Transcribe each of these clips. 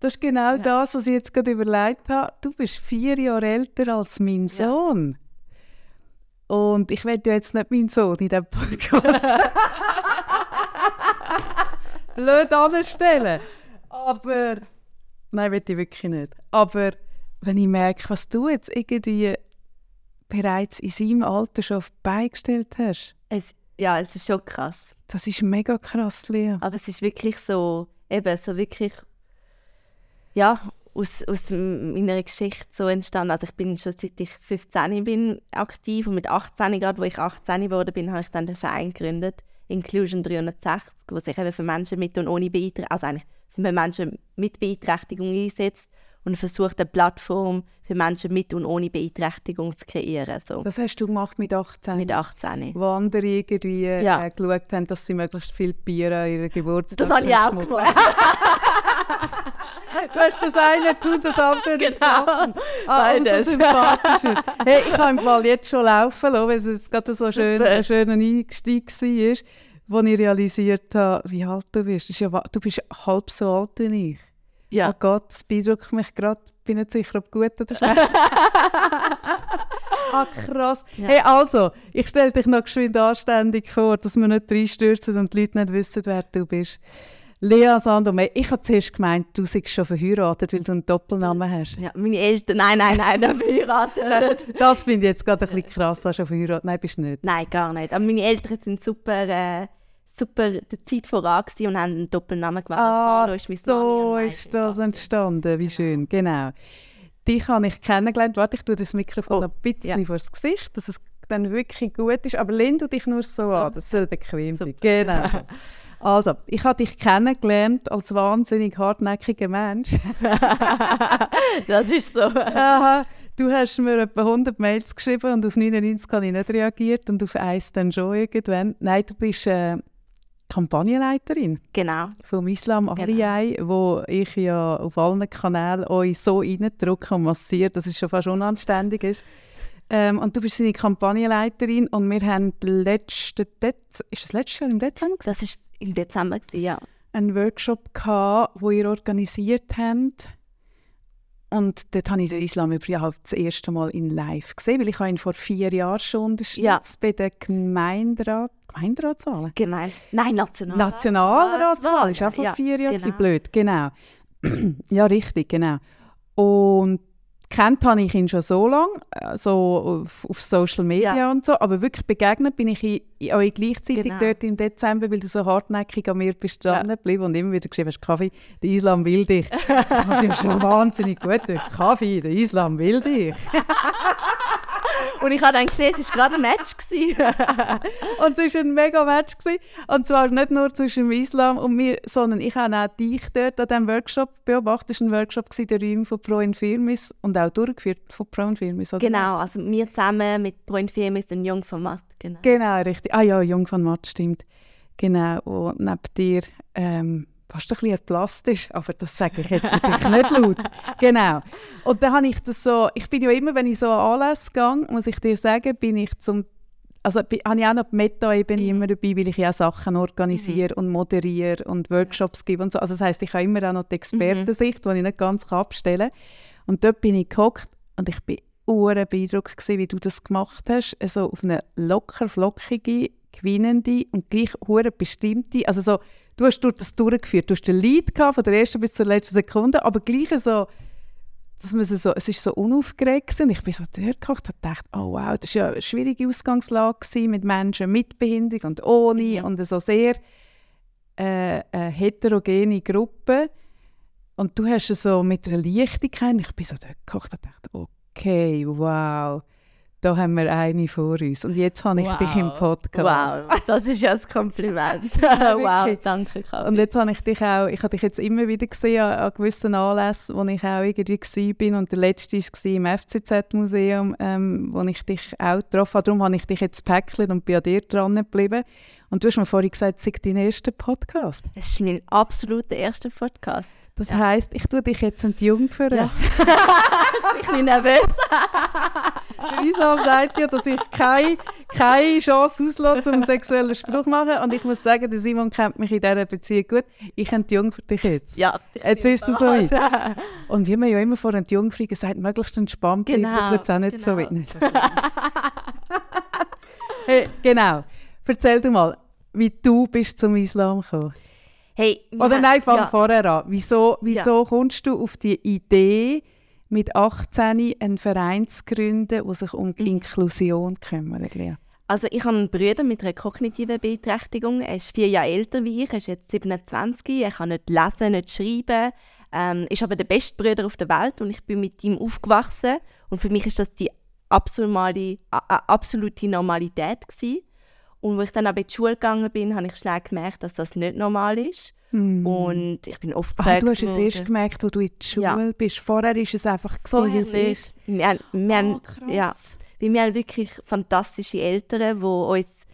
Das ist genau ja. das, was ich jetzt gerade überlegt habe. Du bist vier Jahre älter als mein Sohn. Ja. Und ich werde ja jetzt nicht meinen Sohn in diesem Podcast blöd anstellen. Aber, nein, will ich wirklich nicht. Aber wenn ich merke, was du jetzt irgendwie bereits in seinem Alter schon auf die Beine gestellt hast. Es, ja, es ist schon krass. Das ist mega krass, Lea. Aber es ist wirklich so, eben so wirklich, ja, aus, aus meiner Geschichte so entstanden. Also ich bin schon seit ich 15 bin aktiv und mit 18 gerade, wo ich 18 geworden bin, habe ich dann den Verein gegründet, Inclusion 360, wo sich eben für Menschen mit und ohne Beeinträchtigung, also eigentlich für Menschen mit Beeinträchtigung einsetzt und versucht, eine Plattform für Menschen mit und ohne Beeinträchtigung zu kreieren. So. Das hast du gemacht mit 18? Mit 18. Wo andere irgendwie ja. äh, geschaut haben, dass sie möglichst viel Bier an ihrer Geburtstag Das habe ich auch gemacht. du hast das eine tun, das andere nicht genau. lassen. Ah, Beides. So sympathischer. hey, ich kann im Fall jetzt schon laufen lassen, weil es gerade so schön, ein schöner Einstieg war, wo ich realisiert habe, wie alt du bist. Ja, du bist halb so alt wie ich. Ja. Oh Gott, das beeindruckt mich gerade. Ich bin nicht sicher, ob gut oder schlecht. ah, krass. Ja. Hey, also, ich stelle dich noch geschwind anständig vor, dass wir nicht reinstürzen und die Leute nicht wissen, wer du bist. Lea Sandomé, ich habe zuerst gemeint, du seist schon verheiratet, weil du einen Doppelnamen hast. Ja, meine Eltern, nein, nein, nein, nicht verheiratet. das finde ich jetzt gerade ein bisschen krass, hast du schon verheiratet? Nein, bist du nicht. Nein, gar nicht. Aber meine Eltern sind super... Äh, super der Zeit voran und haben einen Doppelnamen gemacht. Ah, ist so ist das entstanden. Wie schön, genau. Dich habe ich kennengelernt. Warte, ich tue das Mikrofon oh, ein bisschen ja. vor das Gesicht, dass es dann wirklich gut ist. Aber lehn du dich nur so an, das soll bequem sein. Genau. Also, ich habe dich kennengelernt als wahnsinnig hartnäckiger Mensch. das ist so. Aha. Du hast mir etwa 100 Mails geschrieben und auf 99 habe ich nicht reagiert und auf eins dann schon irgendwann. Nein, du bist äh, Kampagnenleiterin. Genau. Vom Islam Aliyai, genau. wo ich ja auf allen Kanälen euch so reindrücke und massiere, dass es schon fast unanständig ist. Ähm, und du bist seine Kampagnenleiterin und wir haben letzte Dez ist das letztes Jahr im Dezember? Das ist im Dezember, ja. Einen Workshop gehabt, wo ihr organisiert habt und dort habe ich den Islam überhaupt das erste Mal in live gesehen, weil ich ihn vor vier Jahren schon unterstützt ja. bei der Gemeinderat Gemeinderatswahl. Gemein Nein, National Nationalratswahl. Ist auch vor ja, vier Jahren genau. blöd, genau. ja, richtig, genau. Und kennt habe ich ihn schon so lange, äh, so auf, auf, Social Media ja. und so, aber wirklich begegnet bin ich euch gleichzeitig genau. dort im Dezember, weil du so hartnäckig an mir bist dran ja. und immer wieder geschrieben hast, Kaffee, der Islam will dich. das ist schon wahnsinnig gut. Kaffee, der Islam will dich. Und ich habe dann gesehen, es war gerade ein Match. und es war ein mega Match. Gewesen. Und zwar nicht nur zwischen dem Islam und mir, sondern ich habe auch dich dort an diesem Workshop beobachtet. Es war ein Workshop, gewesen, der Räume von Pro Infirmis und auch durchgeführt von Pro Infirmis. Oder? Genau, also wir zusammen mit Pro Infirmis und Jung von Matt. Genau. genau, richtig. Ah ja, Jung von Matt, stimmt. Genau, und neben dir... Ähm, fast ein bisschen plastisch, aber das sage ich jetzt natürlich nicht laut. Genau. Und dann habe ich das so, ich bin ja immer, wenn ich so an Anlässe gehe, muss ich dir sagen, bin ich zum, also bin, habe ich auch noch die Meta-Ebene mhm. immer dabei, weil ich ja Sachen organisiere mhm. und moderiere und Workshops gebe und so. Also das heisst, ich habe immer auch noch die Expertensicht, mhm. die ich nicht ganz abstellen kann. Und dort bin ich gehockt und ich bin uren beeindruckt wie du das gemacht hast, also auf eine locker, flockige, gewinnende und gleich hure bestimmte, also so du hast das durchgeführt. Du hast den Lead gehabt, von der ersten bis zur letzten Sekunde, aber gleich so, dass man so, es ist so unaufgeregt und ich bin so durchgekocht und dachte, oh wow, das war ja eine schwierige Ausgangslage mit Menschen mit Behinderung und ohne ja. und so sehr äh, eine heterogene Gruppe. Und du hast es so mit einer Leichtigkeit, ich bin so durchgekocht und dachte, okay, wow da haben wir eine vor uns. Und jetzt habe ich wow. dich im Podcast. Wow, das ist ja ein Kompliment. wow, danke, Kaffee. Und jetzt habe ich dich auch, ich habe dich jetzt immer wieder gesehen an, an gewissen Anlässen, wo ich auch irgendwie bin. Und der letzte war im FCZ-Museum, ähm, wo ich dich auch getroffen habe. Darum habe ich dich jetzt gepäckelt und bin an dir dran geblieben. Und du hast mir vorhin gesagt, es sei dein erster Podcast. Es ist mein absoluter erster Podcast. Das ja. heisst, ich tue dich jetzt entjungfern. Ja. ich bin nervös. Der Islam sagt ja, dass ich keine, keine Chance auslasse, um einen sexuellen Spruch zu machen. Und ich muss sagen, der Simon kennt mich in dieser Beziehung gut. Ich entjung für dich jetzt. Ja, Jetzt ist es so weit. Und wie man ja immer vor Entjungfrei sagt, möglichst entspannt bleiben, Genau, tut es auch nicht so genau. weit. So schlimm. hey, genau. Erzähl dir mal, wie du bist zum Islam gekommen. Hey, Oder ja, nein, fang ja. vorher an. Wieso, wieso kommst du auf die Idee, mit 18 einen Verein zu gründen, der sich um die Mhm. Inklusion kümmert? Also ich habe einen Bruder mit einer kognitiven Beeinträchtigung. Er ist vier Jahre älter wie ich, er ist jetzt 27. Er kann nicht lesen, nicht schreiben. Ähm, ist aber der beste Bruder auf der Welt und ich bin mit ihm aufgewachsen. Und für mich ist das die absolute, absolute Normalität gewesen. Und als ich dann aber in die Schule gegangen bin, habe ich schnell gemerkt, dass das nicht normal ist. Und ich bin oft Ah, gefragt du hast es erst gemerkt, als du in die Schule Ja. bist. Vorher ist es einfach Vorher wie es ist. Wir haben, wir haben, Ah, krass. ja, weil wir haben wirklich fantastische Eltern, die uns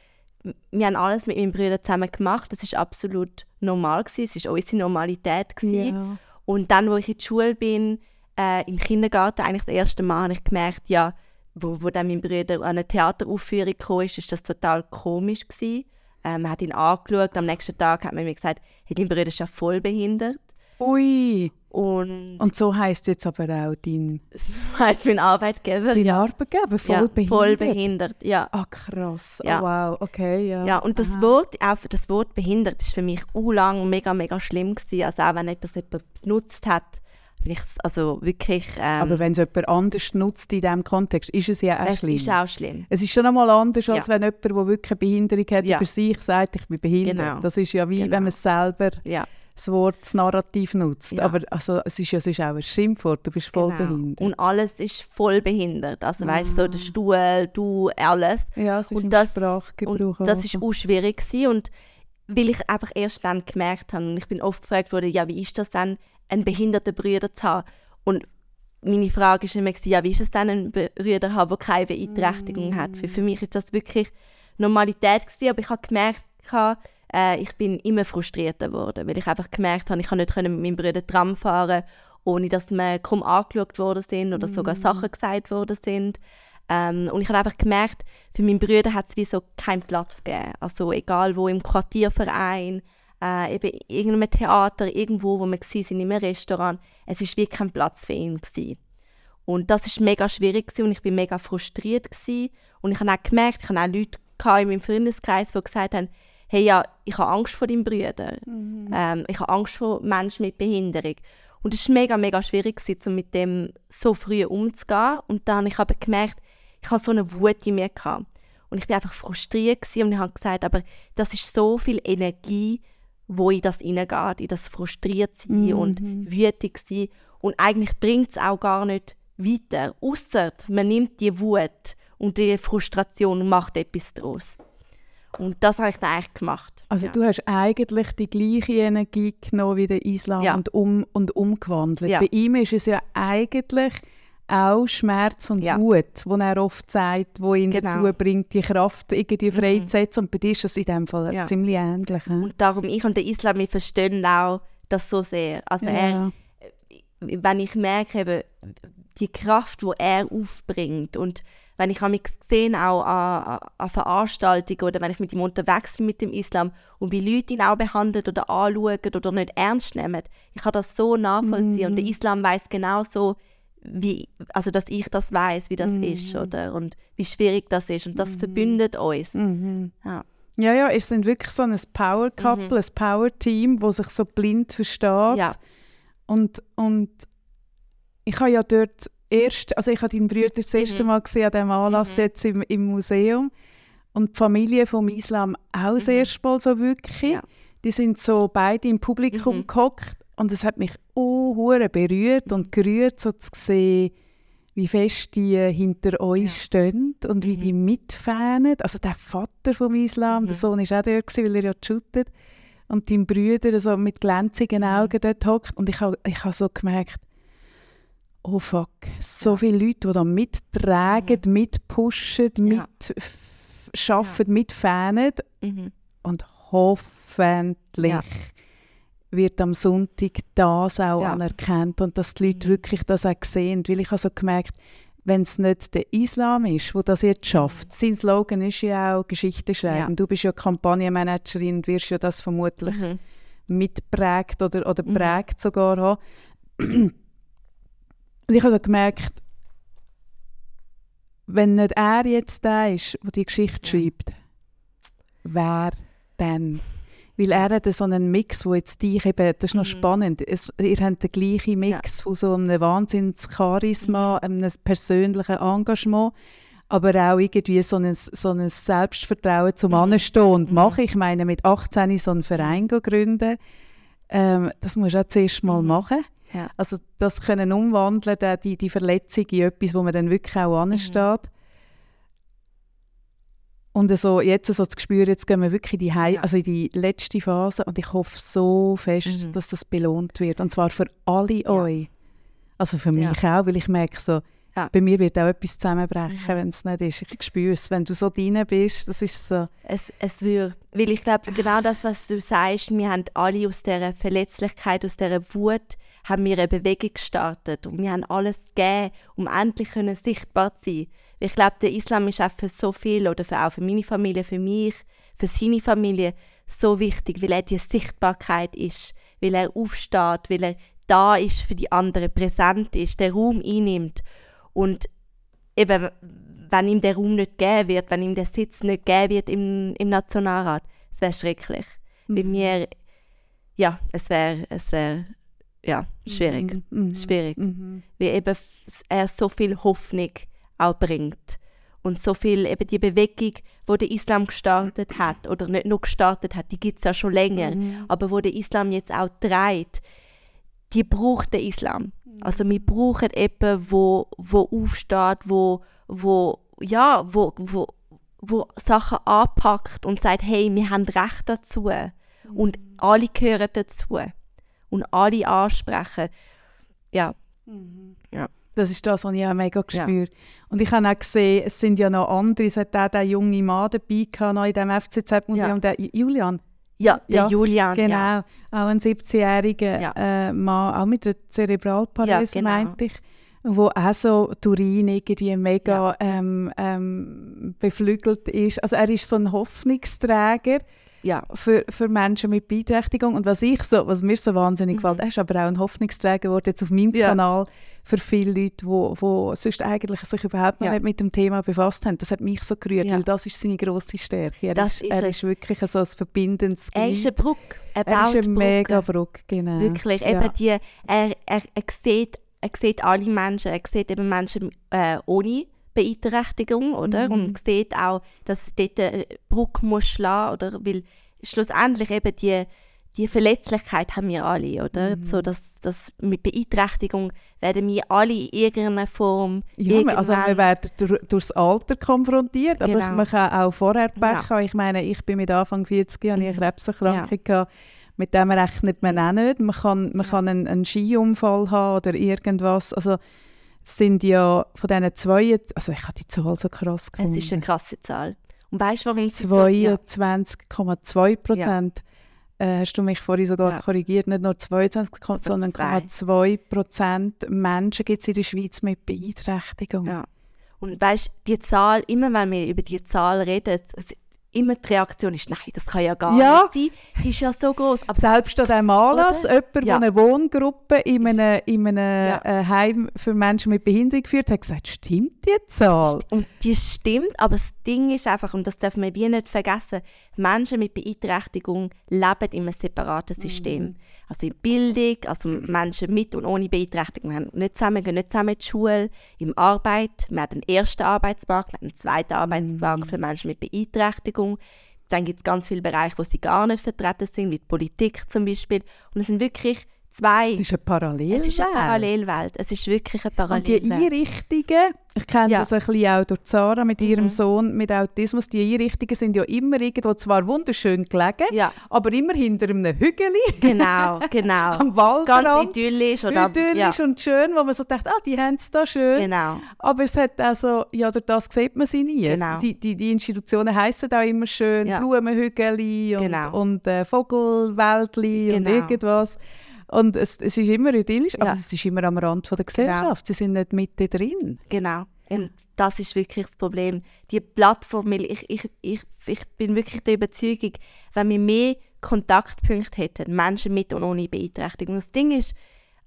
wir haben alles mit meinen Brüdern zusammen gemacht. Das ist absolut normal gewesen. Es war unsere Normalität gewesen. Ja. Und dann, wo ich in die Schule bin, äh, im Kindergarten, eigentlich das erste Mal, habe ich gemerkt, ja, wo, wo dann mein Bruder an eine Theateraufführung kam, ist, ist das total komisch gewesen. Ähm, man hat ihn angeschaut, am nächsten Tag hat man mir gesagt, hey, dein Bruder ist ja voll behindert. Ui. Und, Und so heisst jetzt aber auch dein, das heisst mein Arbeitgeber, dein Arbeitgeber, voll ja, behindert. voll behindert, ja. Ah, krass. Ja. Oh, wow, okay, ja. Ja, und das Aha. Wort, auch das Wort behindert, ist für mich u lang mega, mega schlimm gewesen. Also auch wenn etwas jemand benutzt hat, ich also wirklich, ähm, Aber wenn es jemand anders nutzt in diesem Kontext, ist es ja auch es schlimm. ist auch schlimm. Es ist schon einmal anders, als Ja. wenn jemand, der wirklich eine Behinderung hat, Ja. über sich sagt, ich bin behindert. Genau. Das ist ja wie, Genau. wenn man selber Ja, das Wort, das Narrativ nutzt. Ja. Aber also, es ist ja sonst auch ein Schimpfwort, du bist voll genau. behindert. Und alles ist voll behindert. Also weißt du, so der Stuhl, du, alles. ja, es ist und das- Sprachgebrauch Und das ist so. auch schwierig gewesen. und weil ich einfach erst dann gemerkt habe und ich bin oft gefragt worden, ja, wie ist das dann, einen behinderten Bruder zu haben? Und meine Frage ist immer, ja, wie ist es dann, einen Bruder zu haben, der keine Beeinträchtigung hat? Für, für mich ist das wirklich Normalität gewesen, aber ich habe gemerkt, äh, ich bin immer frustrierter geworden, weil ich einfach gemerkt habe, ich kann nicht mit meinem Bruder Tram fahren, ohne dass wir kaum angeschaut worden sind oder sogar Sachen gesagt worden sind. Ähm, und ich habe einfach gemerkt, für meinen Bruder hat es wie so keinen Platz gegeben. Also egal wo, im Quartierverein, äh, eben in irgendeinem Theater, irgendwo, wo wir waren, in einem Restaurant, es ist wie kein Platz für ihn gewesen. Und das ist mega schwierig gewesen und ich bin mega frustriert gewesen. Und ich habe auch gemerkt, ich habe auch Leute in meinem Freundeskreis, die gesagt haben, hey ja, ich habe Angst vor deinem Bruder. Ähm, ich habe Angst vor Menschen mit Behinderung. Und es war mega, mega schwierig, gewesen, um mit dem so früh umzugehen. Und dann habe ich aber gemerkt, ich habe so eine Wut in mir gehabt. Und ich bin einfach frustriert gewesen und ich habe gesagt, aber das ist so viel Energie, wo in das hineingeht, in das frustriert sein und wütig sein. Und eigentlich bringt es auch gar nicht weiter, außer man nimmt die Wut und die Frustration und macht etwas daraus. Und das habe ich dann eigentlich gemacht. Also ja. du hast eigentlich die gleiche Energie genommen wie der Islam Ja. und, um, und umgewandelt. Ja. Bei ihm ist es ja eigentlich auch Schmerz und Ja. Wut, wo er oft sagt, wo ihn Genau. dazu bringt, die Kraft irgendwie Mhm. freizusetzen. Und bei dir ist das in dem Fall Ja. ziemlich ähnlich. he? Und darum, ich und der Islam, wir verstehen auch das so sehr. Also er, ja. wenn ich merke, eben, die Kraft, die er aufbringt und wenn ich mich gesehen auch an, an, an Veranstaltungen oder wenn ich mit ihm unterwegs bin mit dem Islam und wie Leute ihn auch behandeln oder anschauen oder nicht ernst nehmen, ich kann das so nachvollziehen und der Islam weiß genauso, wie, also dass ich das weiß, wie das ist oder und wie schwierig das ist und das verbindet uns. Mhm. Ja. Ja, ja, es sind wirklich so ein Power-Couple, ein Power-Team, das sich so blind versteht. Mhm. Ja. Und, und ich habe ja dort erst, also ich habe deinen Bruder das erste Mhm. Mal gesehen an diesem Anlass jetzt im, im Museum und die Familie vom Islam auch das erste Mal so wirklich. Mhm. Ja. Die sind so beide im Publikum Mhm. gehockt und es hat mich auch berührt und gerührt, so zu sehen, wie fest die hinter euch Ja. stehen und wie die mitfähnen. Also der Vater vom Islam, der Mhm. Sohn war auch dort, gewesen, weil er ja shootet. Und dein Brüder so mit glänzigen Mhm. Augen dort hockt. Und ich habe ich ha so gemerkt, oh fuck, so Ja. viele Leute, die da mittragen, mitpushen, Ja. mitschaffen, mitfähnen. Mhm. Und hoffentlich Ja. Wird am Sonntag das auch Ja. anerkannt und dass die Leute Mhm. wirklich das auch sehen. Weil ich habe so gemerkt, wenn es nicht der Islam ist, wo das jetzt schafft. Sein Slogan ist ja auch Geschichte schreiben. Ja. Du bist ja Kampagnenmanagerin, und wirst ja das vermutlich Mhm. mitprägt oder, oder Mhm. prägt sogar haben. Und ich habe so gemerkt, wenn nicht er jetzt der ist, der die Geschichte Ja. schreibt, wer dann? Weil er hat so einen Mix, wo jetzt dich eben, das ist noch Mhm. spannend, es, ihr habt den gleichen Mix von so einem Wahnsinns-Charisma, Mhm. einem persönlichen Engagement, aber auch irgendwie so ein, so ein Selbstvertrauen zum Mhm. Anstehen und Mhm. machen. Ich meine, mit 18 so einen Verein gründen, ähm, das musst du auch zuerst mal Mhm. machen. Ja. Also das können umwandeln, die, die Verletzung in etwas, wo man dann wirklich auch Mhm. Und so, jetzt so das Gespür, jetzt gehen wir wirklich in die, Hei Ja. also in die letzte Phase und ich hoffe so fest, Mhm. dass das belohnt wird. Und zwar für alle Ja. euch. Also für mich auch, weil ich merke so, Ja. bei mir wird auch etwas zusammenbrechen, Mhm. wenn es nicht ist. Ich spüre es, wenn du so drin bist, das ist so... Es, es würde, weil ich glaube, genau das, was du sagst, wir haben alle aus dieser Verletzlichkeit, aus dieser Wut, haben wir eine Bewegung gestartet und wir haben alles gegeben, um endlich können sichtbar zu sein. Ich glaube, der Islam ist auch für so viel, oder für, auch für meine Familie, für mich, für seine Familie, so wichtig, weil er die Sichtbarkeit ist, weil er aufsteht, weil er da ist für die anderen, präsent ist, den Raum einnimmt. Und eben, wenn ihm der Raum nicht gegeben wird, wenn ihm der Sitz nicht gegeben wird im, im Nationalrat, es wäre schrecklich. Bei Mhm. mir, ja, es wäre, es wäre, ja, schwierig. Mhm. Mhm. Schwierig. Mhm. Weil eben er so viel Hoffnung auch bringt. Und so viel, eben die Bewegung, wo der Islam gestartet hat, oder nicht nur gestartet hat, die gibt es ja schon länger, Mhm. aber wo der Islam jetzt auch trägt, die braucht der Islam. Also wir brauchen jemanden, wo, wo aufsteht, wo, wo, ja, wo, wo, wo Sachen anpackt und sagt, hey, wir haben Recht dazu. Und alle gehören dazu. Und alle ansprechen. Ja, Das ist das, was ich auch mega Ja. gespürt Und ich habe auch gesehen, es sind ja noch andere, es hat auch der junge Mann dabei gehabt, noch in diesem FCZ-Museum, Ja. der Julian, ja der Ja, Julian. genau, Ja. auch ein 17-jähriger Ja. äh, Mann, auch mit einer Zerebralparese, Ja, genau. meinte ich, wo auch so Turin irgendwie mega ähm, ähm, beflügelt ist. Also er ist so ein Hoffnungsträger ja. für, für Menschen mit Beeinträchtigung. Und was, ich so, was mir so wahnsinnig Mhm. gefällt, er ist aber auch ein Hoffnungsträger geworden jetzt auf meinem Ja. Kanal für viele Leute, wo, wo sonst eigentlich sich überhaupt noch Ja. nicht mit dem Thema befasst haben. Das hat mich so gerührt, Ja. weil das ist seine grosse Stärke. Er, Das ist, er ist wirklich so ein verbindendes Er ist eine Brücke. Er, Er ist eine mega. Brücke, genau. Wirklich. Ja. Eben die, er, er, er, sieht, er sieht alle Menschen. Er sieht eben Menschen äh, ohne Beeinträchtigung, oder? Mhm. Und sieht auch, dass dort eine Brücke muss schlagen, oder? Weil schlussendlich eben die, die Verletzlichkeit haben wir alle, oder? Mhm. So, dass, dass mit Beeinträchtigung werden wir alle in irgendeiner Form Ja, also wir werden durch, durchs Alter konfrontiert, aber Genau. man kann auch vorher Pech Ja. haben. Ich meine, ich bin mit Anfang 40 Jahren eine Mhm. Krebserkrankung gehabt. Mit dem rechnet man auch nicht. Man kann, man Ja. kann einen, einen Skiunfall haben oder irgendwas. Also es sind ja von diesen zwei, also ich habe die Zahl so krass es gefunden. ist eine krasse Zahl. Und weißt du, warum ja. 22,2 Prozent. Äh, hast du mich vorhin sogar Ja. korrigiert, nicht nur 22, sondern zwei. 2 Prozent Menschen gibt es in der Schweiz mit Beeinträchtigung. Ja. Und weißt die Zahl, immer wenn wir über die Zahl reden, immer die Reaktion ist, nein, das kann ja gar Ja. nicht sein. Die ist ja so groß. Aber Selbst an diesem Anlass, Oder? jemand, der Ja. eine Wohngruppe in einem, in einem Ja. äh, Heim für Menschen mit Behinderung geführt hat, gesagt, stimmt die Zahl? und die stimmt, aber das Ding ist einfach, und das darf man wie nicht vergessen, Menschen mit Beeinträchtigung leben in einem separaten System. Mhm. Also in Bildung, also Menschen mit und ohne Beeinträchtigung haben nicht zusammen, gehen nicht zusammen in die Schule, in Arbeit, wir haben einen ersten Arbeitsmarkt, wir haben einen zweiten Mhm. Arbeitsmarkt für Menschen mit Beeinträchtigung. Dann gibt es ganz viele Bereiche, wo sie gar nicht vertreten sind, wie Politik zum Beispiel. Und es sind wirklich zwei. Es ist eine Parallelwelt. Es ist eine Parallelwelt. Es ist wirklich eine Und die Parallelwelt. Einrichtungen, ich kenne Ja. das ein bisschen auch durch Sarah mit ihrem Mhm. Sohn mit Autismus, die Einrichtungen sind ja immer irgendwo zwar wunderschön gelegen, Ja, aber immer hinter einem Hügel genau, genau. am Waldrand. Ganz idyllisch. Oder, idyllisch ja, und schön, wo man so denkt, ah, die haben es da schön. genau. Aber es hat also, ja, durch das sieht man sie nie. Genau. Sie, die, die Institutionen heißen auch immer schön Ja. Blumenhügel und, Genau. und äh, Vogelwäldli und Genau. Und es, es ist immer idyllisch, aber Ja. es ist immer am Rand von der Gesellschaft. Sie sind nicht mitten drin. Genau. Und das ist wirklich das Problem. Die Plattform, weil ich, ich, ich, ich bin wirklich der Überzeugung, wenn wir mehr Kontaktpunkte hätten, Menschen mit und ohne Beeinträchtigung. Das Ding ist,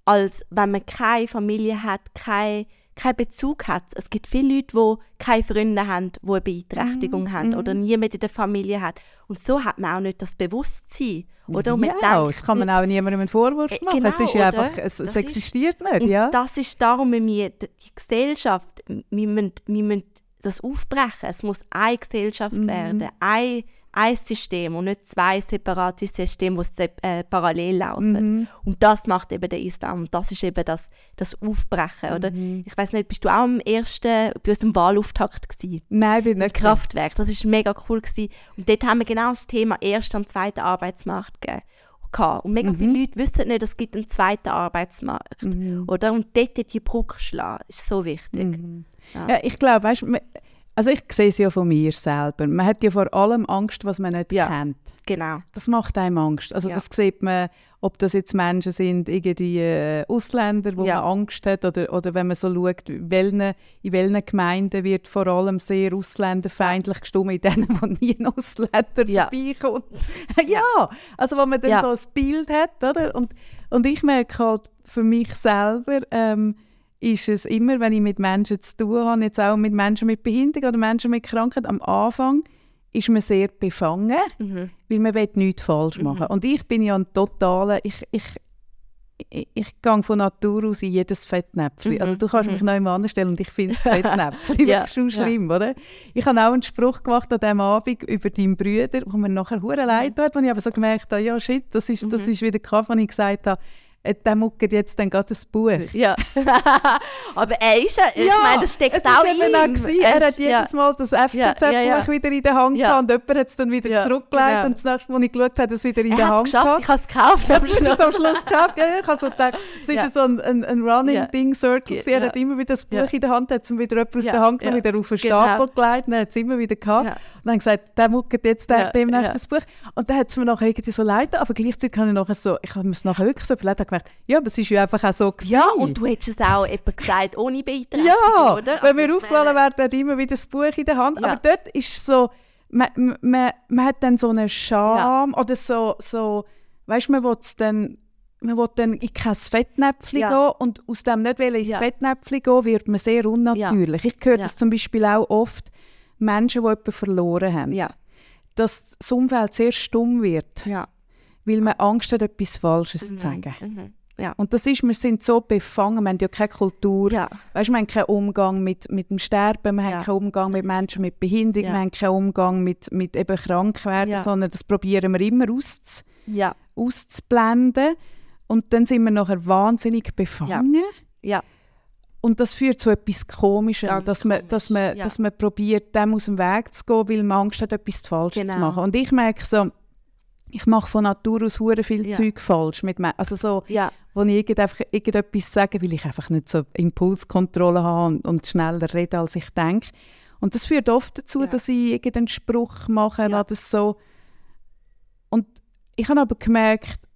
als wenn man keine Familie hat, keine keinen Bezug hat. Es gibt viele Leute, die keine Freunde haben, die eine Beeinträchtigung Mhm, haben oder niemand in der Familie hat. Und so hat man auch nicht das Bewusstsein. Oder? Und ja, denkt das kann man auch niemandem einen Vorwurf Äh, machen. es genau, ist ja einfach, es, es Das ist- existiert nicht, ja. das ist darum, wenn wir die Gesellschaft, wir müssen, wir müssen das aufbrechen. Es muss eine Gesellschaft Mhm. werden, ein, ein System und nicht zwei separate Systeme, die äh, parallel laufen. Mhm. Und das macht eben der Islam. Und das ist eben das, das Aufbrechen. Oder? Mhm. Ich weiß nicht, bist du auch am ersten, bei unserem Wahlauftakt gewesen? Nein, bin nicht Kraftwerk. Das war mega cool. Gewesen. Und dort haben wir genau das Thema ersten und zweiten Arbeitsmarkt gegeben. Und mega Mhm. viele Leute wissen nicht, es gibt einen zweiten Arbeitsmarkt. Mhm. Oder? Und dort die Brücke schlagen, ist so wichtig. Mhm. Ja. Ja, ich glaube, weißt, man- also ich sehe es ja von mir selber. Man hat ja vor allem Angst, was man nicht Ja. kennt. Genau. Das macht einem Angst. Also Ja. das sieht man, ob das jetzt Menschen sind, irgendwie äh, Ausländer, wo Ja. man Angst hat, oder, oder wenn man so schaut, in welchen, in welchen Gemeinden wird vor allem sehr ausländerfeindlich gestimmt, in denen, wo nie ein Ausländer Ja. vorbeikommt. ja, also wo man dann so ein Bild hat, oder? Und, und ich merke halt für mich selber, ähm, ist es immer, wenn ich mit Menschen zu tun habe, jetzt auch mit Menschen mit Behinderung oder Menschen mit Krankheit, am Anfang ist man sehr befangen Mhm. weil man will nichts falsch machen. Und ich bin ja ein totaler, ich, ich, ich, ich gehe von Natur aus in jedes Fettnäpfchen. Mhm, Also du kannst mich noch immer anstellen und ich finde das Fettnäpfchen Ja, schon ja. schlimm, oder? Ich habe auch einen Spruch gemacht an diesem Abend über deinen Brüder, wo mir nachher hure leid tut, wo ich aber so gemerkt habe, ja shit, das ist, das Mhm. ist wieder Kaffee, wo ich gesagt habe, der muckert jetzt dann gerade ein Buch. Ja. Aber er ist ja, ich meine, das steckt es auch ist in ihm. gewesen, Er hat jedes Mal das FCZ-Buch Ja, wieder in der Hand gehabt und jemand hat es dann wieder zurückgelegt genau. und das nächste Mal, als ich geschaut habe, hat es wieder in Er der Hand gehabt. ich habe es gekauft. Ja, am Schluss. am Schluss gekauft. Ja, ich habe so gedacht, es ist so ein, ein, ein running Ja. Ding Circle. gewesen. Er hat immer wieder das Buch in der Hand, hat es wieder jemand aus der Hand genommen, wieder auf den Genau. Stapel gelegt und er hat es immer wieder gehabt. Und dann gesagt, der muckert jetzt demnächst das Buch. Und dann hat es mir nachher irgendwie so leid aber gleichzeitig habe ich nachher so, ich habe mir es nachher wirklich so überlegt gemerkt, ja, aber es ist ja einfach auch so gewesen. Ja, und du hättest es auch eben gesagt, ohne Beeinträchtigung, Ja, oder? wenn Also wir ich aufgeladen werden, hat immer wieder das Buch in der Hand. Ja. Aber dort ist so, man, man- man, hat dann so eine Scham oder so, so weißt du, man will dann, man will dann in kein Fettnäpfchen Ja. gehen und aus dem nicht ins Ja. Fettnäpfchen gehen, wird man sehr unnatürlich. Ich höre Ja. das zum Beispiel auch oft, Menschen, die jemanden verloren haben, Ja, dass das Umfeld sehr stumm wird, ja. Weil man Angst hat, etwas Falsches zu sagen. Mhm. Ja. Und das ist, wir sind so befangen, wir haben ja keine Kultur, Ja. Weißt, wir haben keinen Umgang mit, mit dem Sterben, wir Ja. haben keinen Umgang mit Menschen mit Behinderung, Ja. wir haben keinen Umgang mit, mit eben Krankwerden, sondern das probieren wir immer auszu, auszublenden. Und dann sind wir nachher wahnsinnig befangen. Und das führt zu etwas Komischem, Ganz dass man, dass, man, dass man probiert, dem aus dem Weg zu gehen, weil man Angst hat, etwas Falsches zu Genau. machen. Und ich merke so, ich mache von Natur aus hure viel Ja. Zeug falsch. Mit Me- also so, Ja. wo ich irgend einfach, irgendetwas sage, weil ich einfach nicht so Impulskontrolle habe und, und schneller rede, als ich denke. Und das führt oft dazu, Ja. dass ich irgendeinen Spruch mache Ja. oder so. Und ich habe aber gemerkt,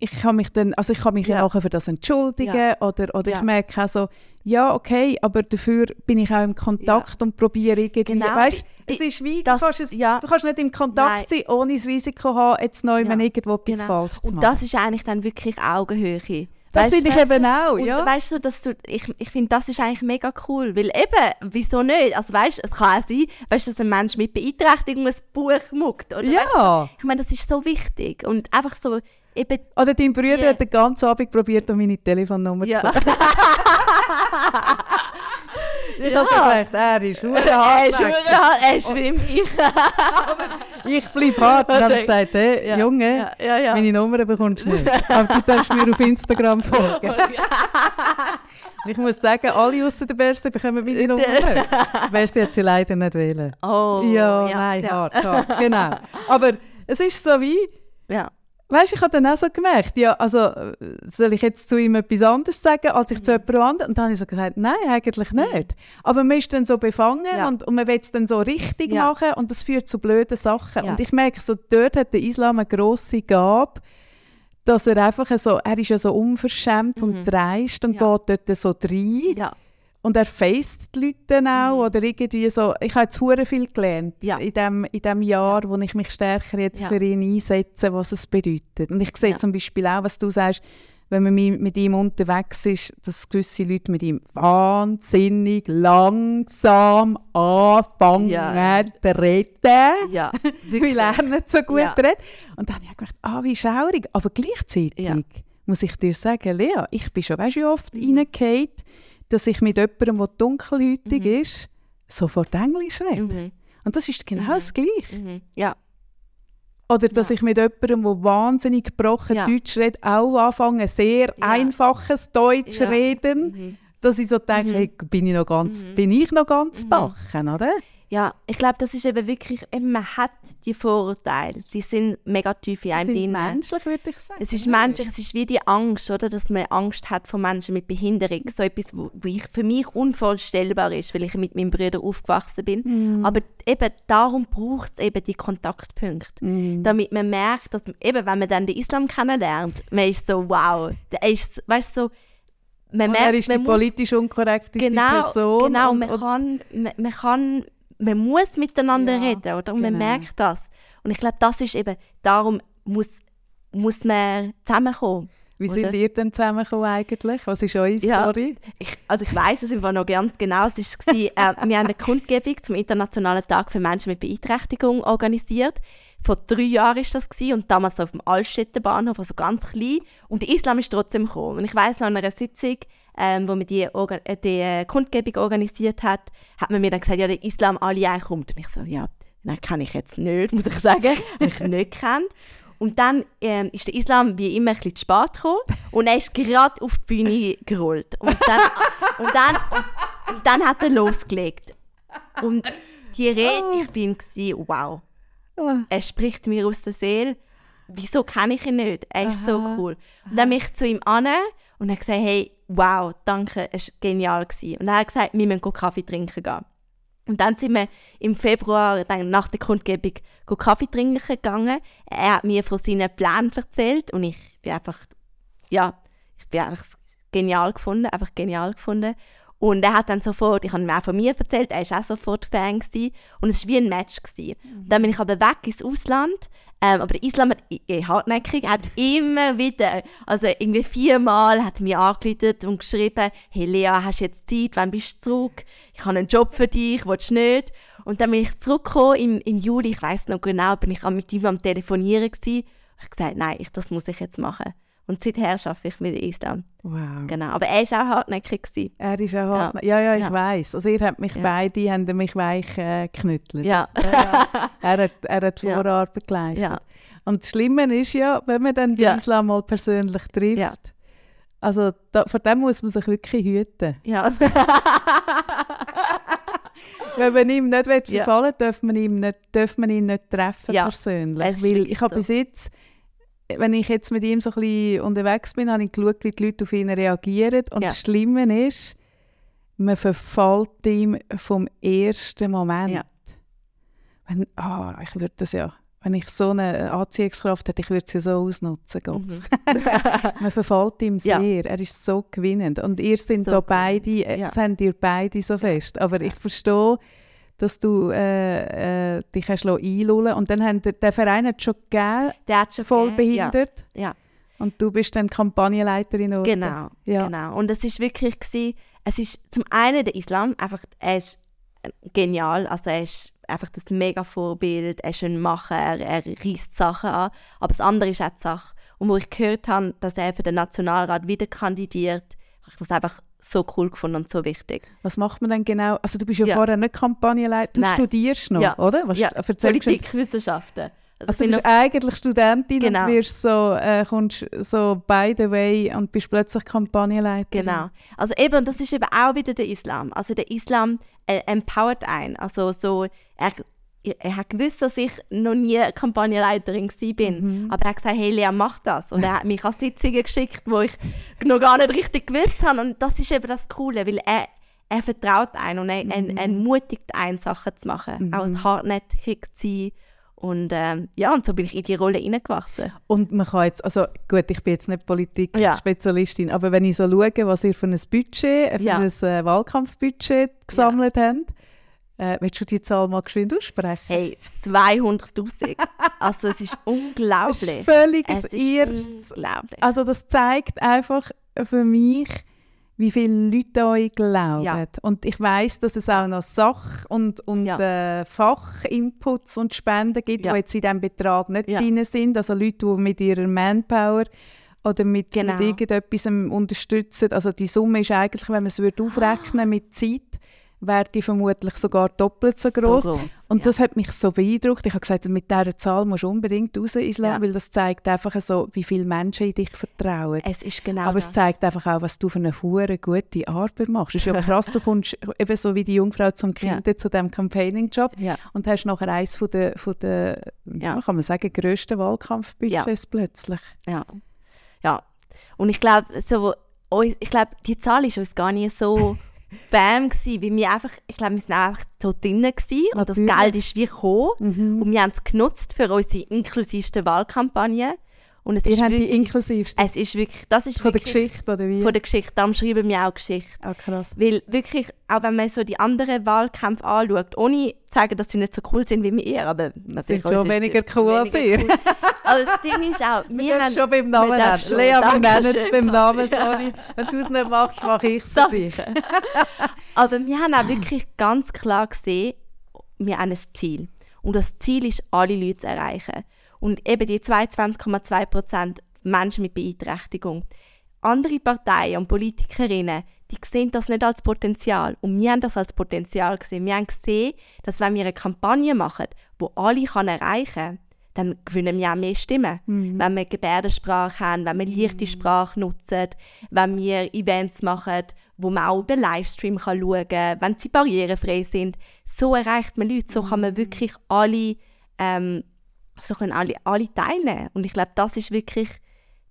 ich kann mich dann, also ich kann mich ja. Ja. nachher für das entschuldigen Ja. oder, oder Ja. ich merke auch so, ja okay, aber dafür bin ich auch im Kontakt und probiere irgendwie, Genau. weißt, Ich- es ist wie, das- du, kannst es, ja. du kannst nicht im Kontakt sein, ohne das Risiko haben, jetzt neu Ja. irgendwo etwas Genau. falsch zu Und machen. das ist eigentlich dann wirklich Augenhöhe. Das Weißt finde ich eben auch, Und ja. weißt du, dass du, ich, ich finde, das ist eigentlich mega cool, weil eben, wieso nicht? Also weißt, es kann auch sein, weißt, dass ein Mensch mit Beeinträchtigung ein Buch muckt, oder? Weißt, Ja. du, ich meine, das ist so wichtig und einfach so eben, Oder dein Bruder Ja. hat den ganzen Abend probiert, um meine Telefonnummer ja. zu lassen. Ich Ja. habe gedacht, er ist verdammt er ist, mich. Ich bleibe hart. Und dann habe gesagt, hey, Ja. Junge, Ja, meine Nummer bekommst du nicht. Aber du darfst mir auf Instagram folgen. Ich muss sagen, alle außer der Berse bekommen meine Nummer nicht. Berse hat sie leider nicht wählen. Oh, ja, nein, hart, hart. Genau. Aber es ist so wie, Ja. Weißt du, ich habe dann auch so gemerkt, ja, also soll ich jetzt zu ihm etwas anderes sagen, als ich zu Mhm. jemand anderem? Und dann habe ich so gesagt, nein, eigentlich nicht. Aber man ist dann so befangen Ja. und, und man will es dann so richtig Ja. machen und das führt zu blöden Sachen. Ja. Und ich merke, so, dort hat der Islam eine grosse Gabe, dass er einfach so, er ist ja so unverschämt und dreist und Mhm. Geht dort so rein. Und er faced die Leute dann auch, Mhm. oder irgendwie so, ich habe jetzt hure viel gelernt Ja. in dem, in dem Jahr, wo ich mich stärker jetzt Ja. für ihn einsetze, was es bedeutet. Und ich sehe Ja. zum Beispiel auch, was du sagst, wenn man mi- mit ihm unterwegs ist, dass gewisse Leute mit ihm wahnsinnig langsam anfangen Ja. zu reden. Ja, er nicht so gut Ja. redet. Und dann habe ich gedacht, ah, wie schaurig. Aber gleichzeitig Ja. muss ich dir sagen, Lea, ich bin schon weißt, du, wie oft Mhm. reingefallen, dass ich mit jemandem, der dunkelhäutig Mhm. ist, sofort Englisch rede. Mhm. Und das ist genau Mhm. das Gleiche. Mhm. Ja, Oder dass Ja. ich mit jemandem, der wahnsinnig gebrochen Ja. Deutsch redet, auch anfange, sehr Ja. einfaches Deutsch Ja. reden. Mhm. Dass ich so denke, Mhm. hey, bin ich noch ganz, bin ich noch ganz bachen, oder? Ja, ich glaube, das ist eben wirklich, eben, man hat die Vorurteile, die sind mega tief in Sie einem sind drin. menschlich, würde ich sagen. Es ist menschlich, es ist wie die Angst, oder, dass man Angst hat vor Menschen mit Behinderung. So etwas, wo, wo ich, für mich unvorstellbar ist, weil ich mit meinem Bruder aufgewachsen bin. Mhm. Aber eben darum braucht es eben die Kontaktpunkte. Mhm. Damit man merkt, dass eben, wenn man dann den Islam kennenlernt, man ist so, wow, der ist, weißt du, so, man merkt, er ist die man muss politisch unkorrekteste genau, Person. Genau, und, man, und, kann, man, man kann, man muss miteinander Ja, reden, oder? Und man genau. merkt das. Und ich glaube, das ist eben, darum muss, muss man zusammenkommen. wie oder? sind ihr denn zusammengekommen eigentlich? Was ist eure Ja. Story? Ich, also ich weiß es einfach noch ganz genau. Es war, äh, wir haben eine Kundgebung zum Internationalen Tag für Menschen mit Beeinträchtigung organisiert. Vor drei Jahren war das gewesen, und damals auf dem Altstädter Bahnhof, also ganz klein. Und der Islam ist trotzdem gekommen. Und ich weiß noch an einer Sitzung, ähm, wo man die, Orga äh, die äh, Kundgebung organisiert hat, hat man mir dann gesagt, ja, der Islam Ali kommt. Und ich so, ja, nein, kann ich jetzt nicht, muss ich sagen, weil ich nicht kennt. Und dann ähm, ist der Islam wie immer ein bisschen zu spät gekommen und er ist gerade auf die Bühne gerollt. Und dann, und dann, und, und dann hat er losgelegt. Und die Rede, ich bin gewesen, wow, Ah, er spricht mir aus der Seele. Wieso kenne ich ihn nicht? Er ist so Aha. cool. Und dann bin ich zu ihm an und er gesagt, hey, wow, danke, es war genial. Gewesen. Und dann hat er gesagt, wir müssen Kaffee trinken gehen. Und dann sind wir im Februar, dann nach der Kundgebung, Kaffee trinken gegangen. Er hat mir von seinen Plänen erzählt und ich bin einfach, ja, ich bin einfach genial gefunden, einfach genial gefunden. Und er hat dann sofort, ich habe ihm auch von mir erzählt, er war auch sofort Fan gewesen. und es war wie ein Match. Gewesen. Dann bin ich aber weg ins Ausland, ähm, aber der Islam hat i- i- hartnäckig, hat immer wieder, also irgendwie viermal hat er mir angeleitet und geschrieben, hey Lea, hast du jetzt Zeit, wann bist du zurück? Ich habe einen Job für dich, willst du nicht? Und dann bin ich zurückgekommen im, im Juli, ich weiß noch genau, bin ich mit ihm am Telefonieren gewesen. Ich habe gesagt, nein, ich, das muss ich jetzt machen. Und seither arbeite ich mit Islam. wow. Genau, aber er war auch hartnäckig. Gewesen. Er ist auch hart. Ja, ja, ich Ja. weiß. Also ihr habt mich Ja. beide haben mich weich äh, geknüttelt. Ja. Ja. Er hat, er hat Ja. Vorarbeit geleistet. Und das Schlimme ist ja, wenn man dann den. Islam mal persönlich trifft, Ja. also da, vor dem muss man sich wirklich hüten. Ja. Wenn man ihm nicht verfallen will, darf man, ihm nicht, darf man ihn nicht treffen Ja, persönlich. Weil ich habe so. bis jetzt, wenn ich jetzt mit ihm so ein bisschen unterwegs bin, habe ich geschaut, wie die Leute auf ihn reagieren. Und Ja. das Schlimme ist, man verfällt ihm vom ersten Moment. Ja. Wenn, ah, ich würde das ja, wenn ich so eine Anziehungskraft hätte, ich würde sie so ausnutzen. Mhm. Man verfällt ihm Ja. sehr. Er ist so gewinnend. Und ihr sind So da beide, äh, ja. sind ihr beide so fest. Aber ich verstehe, dass du äh, äh, dich hast einlullen Und dann haben der, Verein hat schon gegeben, Der hat schon voll gegeben, ja. behindert. Ja. Und du bist dann Kampagnenleiterin. Oder? Genau, Ja. genau. Und es ist wirklich gewesen, es ist zum einen der Islam, einfach, er ist genial, also er ist einfach das mega Vorbild, er ist ein Macher, er, er reißt Sachen an. Aber das andere ist auch die Sache. Und wo ich gehört habe, dass er für den Nationalrat wieder kandidiert, habe ich das einfach so cool gefunden und so wichtig. Was macht man denn genau? Also du bist ja, Ja. vorher nicht Kampagnenleiter, du Nein. studierst noch, Ja. oder? Was, ja, Politikwissenschaften. Also, Also du bist eigentlich Studentin Genau. und wirst so, äh, kommst so by the way und bist plötzlich Kampagnenleiterin. Genau. Also eben, und das ist eben auch wieder der Islam. Also der Islam äh, empowert einen. Also so, er, er hat gewusst, dass ich noch nie Kampagnenleiterin bin. Mhm. Aber er hat gesagt, hey Lea, mach das. Und er hat mich an Sitzungen geschickt, wo ich noch gar nicht richtig gewusst habe. Und das ist eben das Coole, weil er, er vertraut einen und er, er, er mutigt einen, Sachen zu machen. Mhm. Auch hartnäckig zu sein Und ähm, ja, und so bin ich in die Rolle hineingewachsen. Und man kann jetzt, also gut, ich bin jetzt nicht Politik-Spezialistin, ja. aber wenn ich so schaue, was ihr für ein Budget, für ja. ein äh, Wahlkampfbudget gesammelt ja. habt, äh, willst du die Zahl mal geschwind aussprechen? Hey, 200'000. also es ist unglaublich. Völlig es ist unglaublich. Also das zeigt einfach für mich, wie viele Leute euch glauben. Ja. Und ich weiß, dass es auch noch Sach- und, und ja. äh, Fachinputs und Spenden gibt, ja. die jetzt in diesem Betrag nicht ja. drin sind. Also Leute, die mit ihrer Manpower oder mit, genau. mit irgendetwas unterstützen. Also die Summe ist eigentlich, wenn man es aufrechnen mit Zeit, wäre die vermutlich sogar doppelt so groß. So und ja. das hat mich so beeindruckt. Ich habe gesagt, mit dieser Zahl musst du unbedingt raus ins Land, ja. weil das zeigt einfach so, wie viele Menschen in dich vertrauen. Es ist genau Aber das. es zeigt einfach auch, was du für eine hure gute Arbeit machst. Es ist ja krass, du kommst eben so wie die Jungfrau zum Kind ja. zu diesem Campaigning-Job und hast nachher eines von der, von der kann man sagen, grössten Wahlkampfbudgets plötzlich. Ja. ja. Und ich glaube, so, ich glaube, die Zahl ist uns gar nicht so Bam gewesen, weil wir einfach, ich glaube, wir sind einfach so drinnen gewesen und das Geld ist wie gekommen mhm. und wir haben es genutzt für unsere inklusivste Wahlkampagne. Und es Ihr ist habt wirklich, die inklusivste? Es ist wirklich, das ist Von wirklich, der Geschichte oder wie? Von der Geschichte, darum schreiben wir auch Geschichte. Ah, krass. Weil wirklich, auch wenn man so die anderen Wahlkämpfe anschaut, ohne zu sagen, dass sie nicht so cool sind wie wir, aber natürlich sind schon weniger cool als ihr. Cool. aber das Ding ist auch, wir, wir haben... schon beim Namen nennen. Lea, wir nennen es beim Namen, sorry. Wenn du es nicht machst, mache ich es für dich. aber wir haben auch wirklich ganz klar gesehen, wir haben ein Ziel. Und das Ziel ist, alle Leute zu erreichen. Und eben die 22,2 Prozent Menschen mit Beeinträchtigung. Andere Parteien und Politikerinnen, die sehen das nicht als Potenzial. Und wir haben das als Potenzial gesehen. Wir haben gesehen, dass wenn wir eine Kampagne machen, wo alle kann erreichen kann, dann gewinnen wir auch mehr Stimmen. Mhm. Wenn wir Gebärdensprache haben, wenn wir leichte mhm. Sprache nutzen, wenn wir Events machen, wo man auch über Livestream kann schauen kann, wenn sie barrierefrei sind. So erreicht man Leute, so kann man mhm. wirklich alle ähm, so können alle, alle teilnehmen. Und ich glaube, das ist wirklich,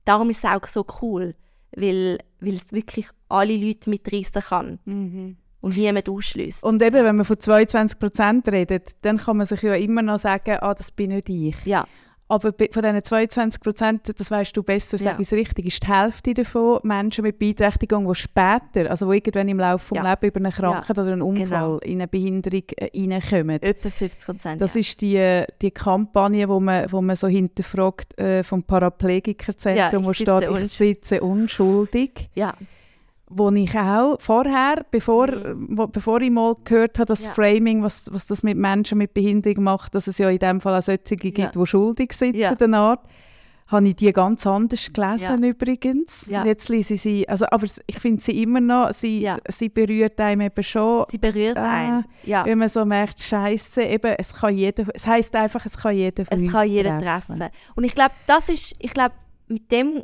darum ist es auch so cool, weil, weil es wirklich alle Leute mitreißen kann. Mhm. Und niemand ausschließt. Und eben, wenn man von 22 Prozent redet, dann kann man sich ja immer noch sagen, ah, das bin nicht ich. Ja. Aber von diesen 22 Prozent, das weißt du besser, ja. sage ich es richtig, ist die Hälfte davon Menschen mit Beeinträchtigung, die später, also die irgendwann im Laufe des ja. Lebens über eine Krankheit ja. oder einen Unfall genau. in eine Behinderung äh, reinkommen. Etwa 50 Prozent. Das ist die, die Kampagne, wo man, wo man so hinterfragt äh, vom Paraplegikerzentrum, wo steht, ich sitze unschuldig. Ja wo ich auch vorher, bevor, mhm. wo, bevor ich mal gehört habe, das ja. Framing, was, was das mit Menschen mit Behinderung macht, dass es ja in dem Fall auch solche gibt, ja. die schuldig sind ja. der Art, habe ich die ganz anders gelesen ja. übrigens. Ja. Jetzt lese ich sie, also, aber ich finde sie immer noch, sie, ja. sie berührt einem eben schon. Sie berührt äh, einen, ja. Wenn man so merkt, Scheiße, eben, es kann jeder, es heisst einfach, es kann jeder von Es kann jeder treffen. treffen. Und ich glaube, das ist, ich glaube, mit dem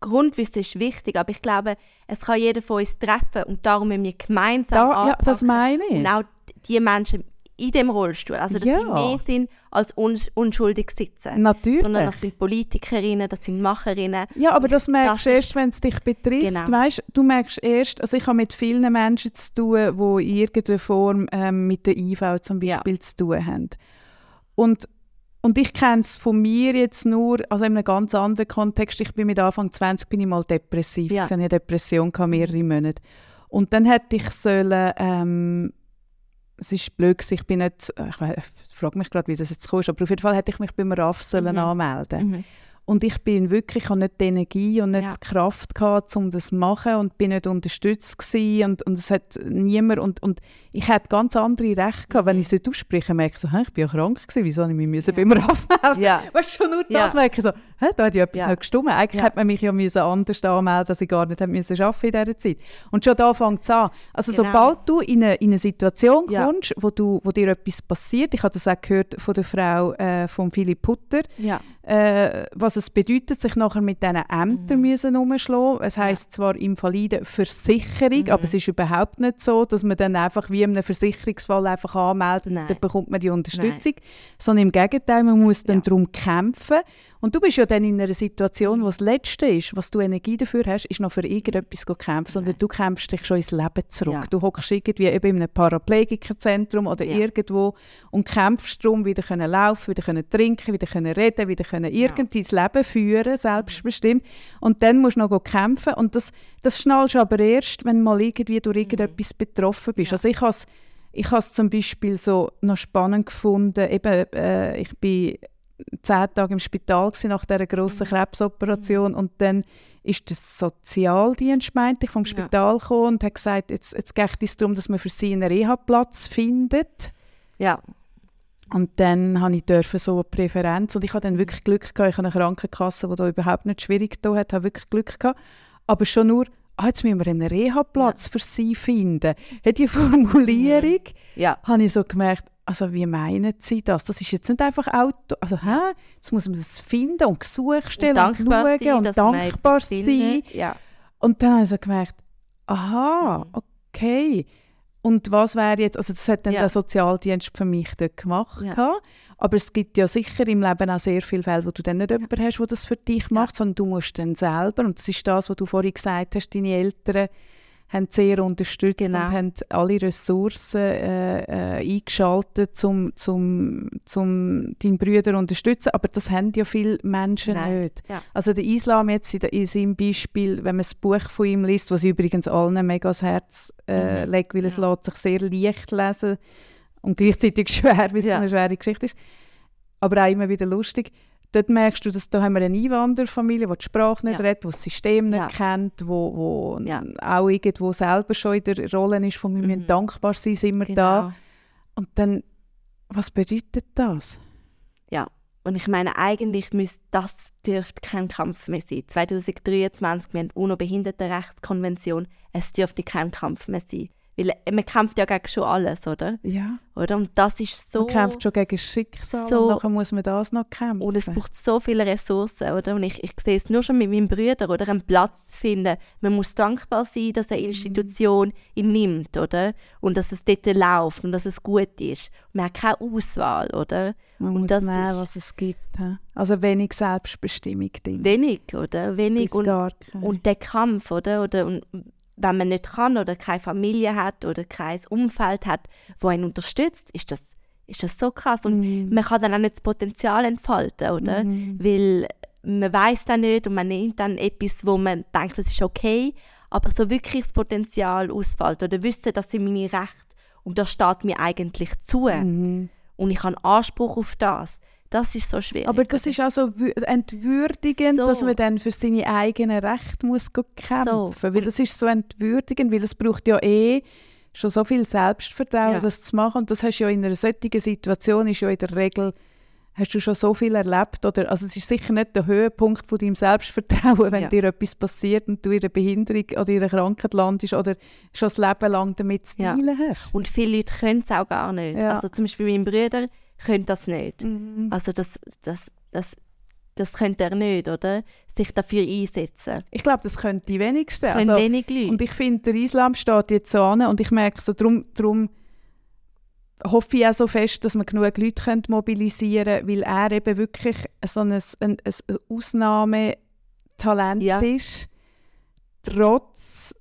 Grundwissen ist wichtig, aber ich glaube, es kann jeder von uns treffen und darum müssen wir gemeinsam da, Ja, das meine ich. Und auch die Menschen in dem Rollstuhl, also dass ja. sie mehr sind als uns unschuldig sitzen. Natürlich. Sondern das sind Politikerinnen, das sind Macherinnen. Ja, aber das merkst du erst, wenn es dich betrifft. Genau. Weißt, du merkst erst, also ich habe mit vielen Menschen zu tun, die in irgendeiner Form ähm, mit der IV zum Beispiel ja. zu tun haben. Und und ich kenne es von mir jetzt nur, also in einem ganz anderen Kontext. Ich bin mit Anfang 20 bin ich mal depressiv. Ja. Ich hatte eine Depression mehrere Monate. Und dann hätte ich sollen, ähm, es ist blöd, ich bin nicht, ich frage mich gerade, wie das jetzt kommt, aber auf jeden Fall hätte ich mich beim RAF sollen mhm. anmelden mhm. Und ich bin wirklich, ich hatte nicht die Energie und nicht ja. die Kraft gehabt, um das zu machen und bin nicht unterstützt gewesen und, und es hat niemand und, und ich hätte ganz andere Rechte gehabt. Wenn ich es ausspreche, merke ich so, ich bin ja krank gewesen, wieso habe ich mich ja. beim RAF melden ja. Weißt schon nur das merke ich so, da hat ja etwas ja. nicht gestimmt. Eigentlich hätte man mich ja müssen anders anmelden dass ich gar nicht hätte müssen arbeiten in dieser Zeit. Und schon da fängt es an. Also genau. sobald du in eine, in eine Situation kommst, wo, du, wo dir etwas passiert, ich habe das auch gehört von der Frau äh, von Philipp Putter, äh, was es bedeutet, sich nachher mit diesen Ämtern mhm. müssen umschlagen. Es heisst zwar Invalidenversicherung, mhm. aber es ist überhaupt nicht so, dass man dann einfach wie in einem Versicherungsfall einfach anmeldet, Nein. dann bekommt man die Unterstützung. Nein. Sondern im Gegenteil, man muss dann ja. darum kämpfen. Und du bist ja dann in einer Situation, wo das Letzte ist, was du Energie dafür hast, ist noch für irgendetwas zu kämpfen, sondern du kämpfst dich schon ins Leben zurück. Ja. Du hockst irgendwie eben in einem Paraplegikerzentrum oder ja. irgendwo und kämpfst darum, wieder können laufen, wieder können trinken, wieder können reden, wieder können ja. irgendwie das Leben führen, selbstbestimmt. Und dann musst du noch kämpfen und das, das schnallst du aber erst, wenn du mal irgendwie durch mhm. irgendetwas betroffen bist. Also ich habe ich habe es zum Beispiel so noch spannend gefunden, eben, äh, ich bin zehn Tage im Spital nach dieser grossen mhm. Krebsoperation und dann ist der Sozialdienst, meinte ich, vom Spital ja. gekommen und hat gesagt, jetzt, jetzt geht es darum, dass man für sie einen Reha-Platz findet. Ja. Und dann habe ich dürfen so eine Präferenz und ich hatte dann wirklich Glück gehabt. Ich habe eine Krankenkasse, die da überhaupt nicht schwierig da hat, habe wirklich Glück gehabt. Aber schon nur ah, jetzt müssen wir einen Reha-Platz ja. für sie finden. Hat die Formulierung, mhm. ja. habe ich so gemerkt, also wie meinen Sie das? Das ist jetzt nicht einfach Auto, also hä? jetzt muss man das finden und Gesuch stellen und, und schauen sein, und dankbar sein. Ja. Und dann habe ich so gemerkt, aha, mhm. okay. Und was wäre jetzt, also das hat dann ja. der Sozialdienst für mich dort gemacht. Ja. Aber es gibt ja sicher im Leben auch sehr viele Fälle, wo du dann nicht ja. jemanden hast, der das für dich macht, sondern du musst dann selber. Und das ist das, was du vorhin gesagt hast, deine Eltern haben sehr unterstützt genau. und haben alle Ressourcen äh, äh, eingeschaltet, um zum, zum deinen Brüder zu unterstützen. Aber das haben ja viele Menschen Nein. nicht. Ja. Also der Islam jetzt in, in seinem Beispiel, wenn man das Buch von ihm liest, was ich übrigens allen mega ans Herz äh, mhm. legt, weil ja. es lässt sich sehr leicht lesen und gleichzeitig schwer, weil es ja. eine schwere Geschichte ist. Aber auch immer wieder lustig. Dort merkst du, dass da haben wir eine Einwanderfamilie, die die Sprache nicht ja. redet, die das System nicht ja. kennt, wo, wo ja. auch irgendwo selber schon in der Rolle ist, von wir mhm. müssen dankbar sein, sind wir genau. da. Und dann, was bedeutet das? Ja, und ich meine, eigentlich müsste das dürfte kein Kampf mehr sein. 2023, wir haben UNO-Behindertenrechtskonvention, es dürfte kein Kampf mehr sein. Weil man kämpft ja gegen schon alles, oder? Ja. Oder? Und das ist so... Man kämpft schon gegen Schicksal so, und nachher muss man das noch kämpfen. Und es braucht so viele Ressourcen, oder? Und ich, ich sehe es nur schon mit meinem Bruder, oder? Einen Platz zu finden. Man muss dankbar sein, dass eine Institution ihn nimmt, oder? Und dass es dort läuft und dass es gut ist. Man hat keine Auswahl, oder? Man und muss das nehmen, was es gibt. He? Also wenig Selbstbestimmung drin. Wenig, oder? Wenig. und, und der Kampf, oder? oder und wenn man nicht kann oder keine Familie hat oder kein Umfeld hat, wo einen unterstützt, ist das, ist das so krass. Und mm. man kann dann auch nicht das Potenzial entfalten, oder? Mm. Weil man weiß dann nicht und man nimmt dann etwas, wo man denkt, das ist okay, aber so wirklich das Potenzial ausfällt oder wissen, das sind meine Rechte und das steht mir eigentlich zu. Mm. Und ich habe Anspruch auf das. Das ist so schwierig. Aber das ist auch so entwürdigend, so. dass man dann für seine eigenen Rechte muss kämpfen muss. So. Weil das ist so entwürdigend, weil es braucht ja eh schon so viel Selbstvertrauen, ja. das zu machen. Und das hast du ja in einer solchen Situation, ist ja in der Regel, hast du schon so viel erlebt. Oder, also es ist sicher nicht der Höhepunkt von deinem Selbstvertrauen, wenn ja. dir etwas passiert und du in einer Behinderung oder in einer Krankheit landest oder schon das Leben lang damit zu ja. hast. Und viele Leute können es auch gar nicht. Also zum Beispiel mein Bruder, können das nicht. Mhm. Also das, das, das, das könnte er nicht, oder? Sich dafür einsetzen. Ich glaube, das können die wenigsten. Das können also, wenig Leute. Und ich finde, der Islam steht jetzt so an und ich merke so, darum, darum hoffe ich auch so fest, dass man genug Leute können mobilisieren können, weil er eben wirklich so ein, ein, ein Ausnahmetalent ja. ist, trotz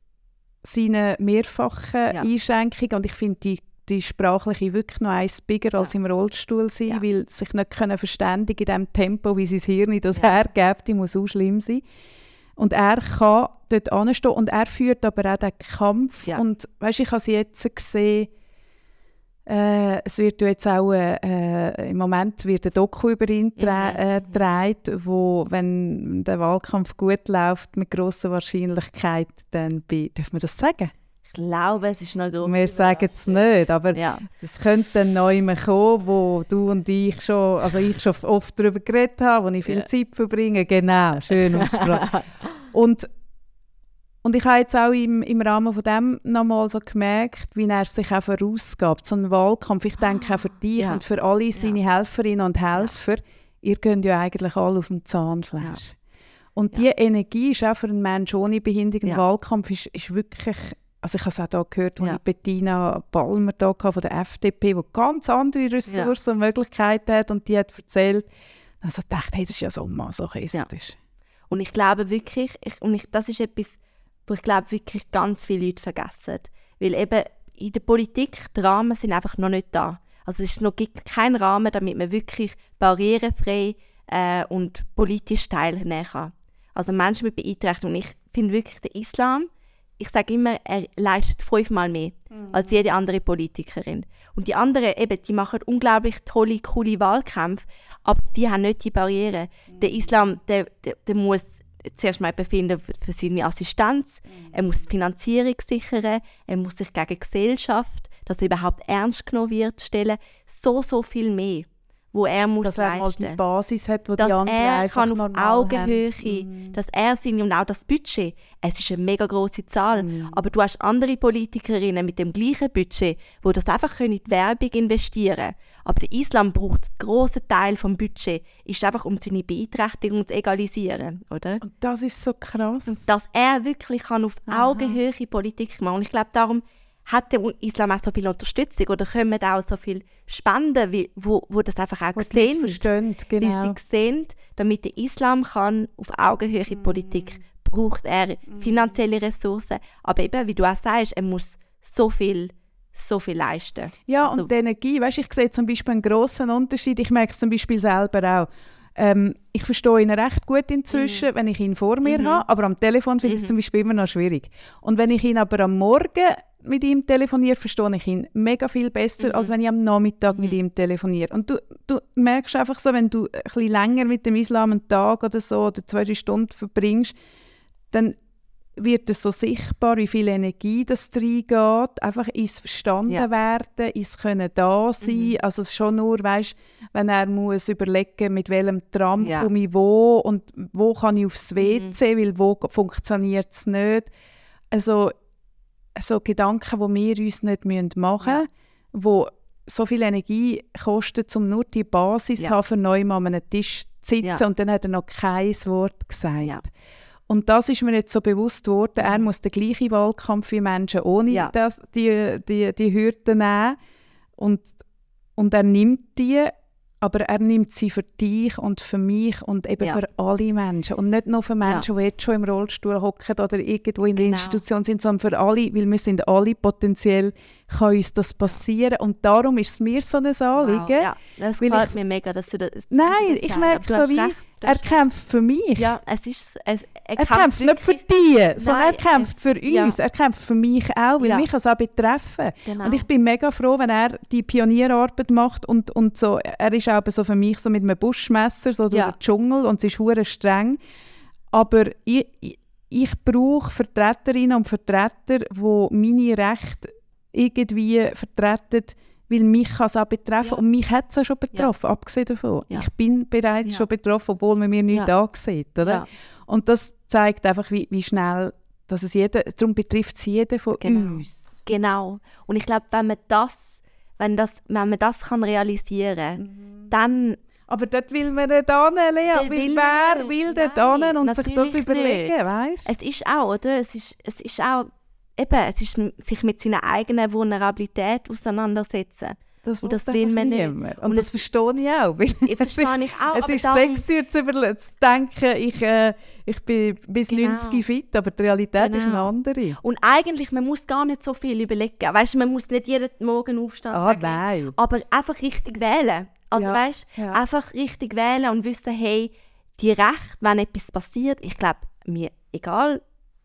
seiner mehrfachen ja. Einschränkungen. Und ich finde, die die sprachliche wirklich noch eins bigger als im Rollstuhl sein, ja. weil sich nicht können verständigen in dem Tempo, wie sein Hirn das ja. hergibt, die muss auch schlimm sein. Und er kann dort anstehen und er führt aber auch den Kampf. Ja. Und weißt, ich habe sie jetzt gesehen, äh, es wird jetzt auch äh, im Moment wird ein Doku über ihn gedreht, mhm. äh, wo, wenn der Wahlkampf gut läuft, mit großer Wahrscheinlichkeit dann bei, darf man das sagen? Ich glaube, es ist noch groß. Wir sagen es nicht, aber ja. es könnte dann neu kommen, wo du und ich schon, also ich schon oft darüber geredet habe, wo ich viel ja. Zeit verbringe. Genau, schön und, und ich habe jetzt auch im, im Rahmen von dem nochmal so gemerkt, wie er sich auch vorausgabt. So ein Wahlkampf, ich denke auch für dich ja. und für alle seine Helferinnen und Helfer, ihr könnt ja eigentlich alle auf dem Zahnfleisch. Und diese Energie ist auch für einen Menschen ohne Behinderung, ein Wahlkampf ist, ist wirklich also ich habe es auch hier gehört, als ja. Bettina Palmer da von der FDP, die ganz andere Ressourcen ja. und Möglichkeiten hat und die hat erzählt, Also dachte, hey, das ist ja so masochistisch. Und ich glaube wirklich, ich, und ich, das ist etwas, wo ich glaube wirklich ganz viele Leute vergessen. Weil eben in der Politik, die Rahmen sind einfach noch nicht da. Also es ist noch, gibt keinen Rahmen, damit man wirklich barrierefrei äh, und politisch teilnehmen kann. Also Menschen mit Beeinträchtigung. Und ich finde wirklich, der Islam, ich sage immer, er leistet fünfmal mehr mhm. als jede andere Politikerin. Und die anderen, eben, die machen unglaublich tolle, coole Wahlkämpfe, aber sie haben nicht die Barriere. Mhm. Der Islam, der, der, der muss zuerst mal befinden für seine Assistenz, mhm. er muss die Finanzierung sichern, er muss sich gegen die Gesellschaft, dass er überhaupt ernst genommen wird, stellen. So, so viel mehr wo er muss dass er leisten. Mal die Basis hat, wo dass die anderen er einfach kann auf Augenhöhe, mm. dass er seine und auch das Budget, es ist eine mega große Zahl, mm. aber du hast andere Politikerinnen mit dem gleichen Budget, wo das einfach in die Werbung investieren. Aber der Islam braucht einen grossen Teil vom Budget, ist einfach um seine Beeinträchtigung zu egalisieren, oder? Und das ist so krass. Und dass er wirklich kann auf. Augenhöhe Politik machen. Und ich glaube darum hat der Islam auch so viel Unterstützung oder kommen auch so viele Spenden, wie, wo, wo das einfach auch sehen, verstehen, genau. wie sie sehen, damit der Islam kann auf Augenhöhe mm. Politik braucht er mm. finanzielle Ressourcen, aber eben, wie du auch sagst, er muss so viel so viel leisten. Ja, also, und die Energie, weißt, ich sehe zum Beispiel einen grossen Unterschied, ich merke es zum Beispiel selber auch, ähm, ich verstehe ihn recht gut inzwischen, mhm. wenn ich ihn vor mir mhm. habe, aber am Telefon finde ich es mhm. zum Beispiel immer noch schwierig. Und wenn ich ihn aber am Morgen mit ihm telefoniere, verstehe ich ihn mega viel besser, mhm. als wenn ich am Nachmittag mhm. mit ihm telefoniere. Und du, du merkst einfach so, wenn du ein bisschen länger mit dem Islam einen Tag oder so oder zwei, drei Stunden verbringst, dann wird es so sichtbar, wie viel Energie das reingeht, einfach ins Verstanden ja. werden, ins Können da sein, mhm. also schon nur, weißt, wenn er muss überlegen, mit welchem Tram ja. komme ich wo und wo kann ich aufs WC, mhm. weil wo funktioniert es nicht. Also so Gedanken, die wir uns nicht machen müssen, ja. so viel Energie kosten, um nur die Basis ja. haben, für neu an einem Tisch zu sitzen ja. und dann hat er noch kein Wort gesagt. Ja. Und das ist mir jetzt so bewusst geworden, er muss den gleichen Wahlkampf wie Menschen ohne ja. das, die, die, die Hürden nehmen. Und, und er nimmt die aber er nimmt sie für dich und für mich und eben ja. für alle Menschen. Und nicht nur für Menschen, ja. die jetzt schon im Rollstuhl hocken oder irgendwo in der genau. Institution sind, sondern für alle, weil wir sind alle potenziell, kann uns das passieren. Und darum ist es mir so ein Anliegen. Wow. Ja, das gefällt mir mega, dass du das Nein, das ich merke so wie, er kämpft für mich. Ja, es ist, es, er, er kämpft, nicht für dich, sondern er kämpft für uns. Ja. Er kämpft für mich auch, weil ja. mich es auch betreffen. Genau. Und ich bin mega froh, wenn er die Pionierarbeit macht und, und so, er ist auch so für mich so mit einem Buschmesser so durch den Dschungel und es ist hure streng. Aber ich, ich, ich brauche Vertreterinnen und Vertreter, die meine Rechte irgendwie vertreten, weil mich kann es auch betreffen ja. und mich hat es auch schon betroffen, ja. abgesehen davon. Ja. Ich bin bereits schon betroffen, obwohl man mir nicht ja. ansieht. Oder? Und das zeigt einfach, wie, wie schnell dass es jeder, darum betrifft es jeden von genau. uns. Genau. Und ich glaube, wenn man das, wenn das, wenn man das kann realisieren, mhm. dann aber dort will man nicht hin, Lea. Will wer will dort hin und sich das überlegen, weißt? Es ist auch, oder? Es ist, es ist auch eben, es ist sich mit seiner eigenen Vulnerabilität auseinandersetzen. Das, und das will man nicht. Und, und das verstehe ich auch. Ich verstehe ich auch. Es ist sexy zu, zu denken, ich, äh, ich bin bis genau. 90 fit, aber die Realität genau. ist eine genau. andere. Und eigentlich, man muss gar nicht so viel überlegen. Weißt, man muss nicht jeden Morgen aufstehen. Ah, sagen, nein. Aber einfach richtig wählen. Also ja. weißt, ja. einfach richtig wählen und wissen, hey, die Rechte, wenn etwas passiert, ich glaube, mir egal,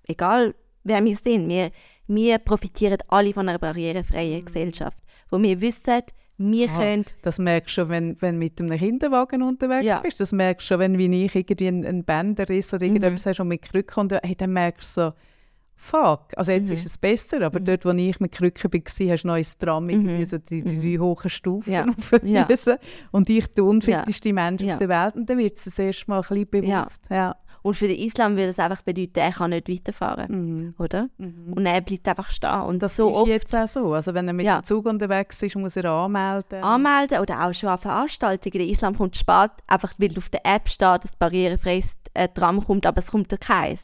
egal wer wir sind. Wir, wir profitieren alle von einer barrierefreien mhm. Gesellschaft, wo wir wissen, wir Aha, können... Das merkst du schon, wenn du mit einem Kinderwagen unterwegs ja. bist. Das merkst du schon, wenn wie ich irgendwie einen, einen Bänderriss oder irgendetwas mhm. hast und mit Krücken und hey, dann merkst du so, fuck, also jetzt mhm. ist es besser, aber mhm. dort, wo ich mit Krücken war, hast du noch ein Tram, irgendwie mhm. so die, die, mhm. hohen Stufen ja. ja. und ich der unfitteste ja. Mensch auf der Welt und dann wird es das erste Mal ein bisschen bewusst. Ja. Und für den Islam würde es einfach bedeuten, er kann nicht weiterfahren, mhm. oder? Mhm. Und er bleibt einfach stehen. Und das so ist oft, jetzt auch so. Also wenn er mit ja. dem Zug unterwegs ist, muss er anmelden. Anmelden oder auch schon an Veranstaltungen. Der Islam kommt spät, einfach weil auf der App steht, dass barrierefreies äh, Tram kommt, aber es kommt ja keins.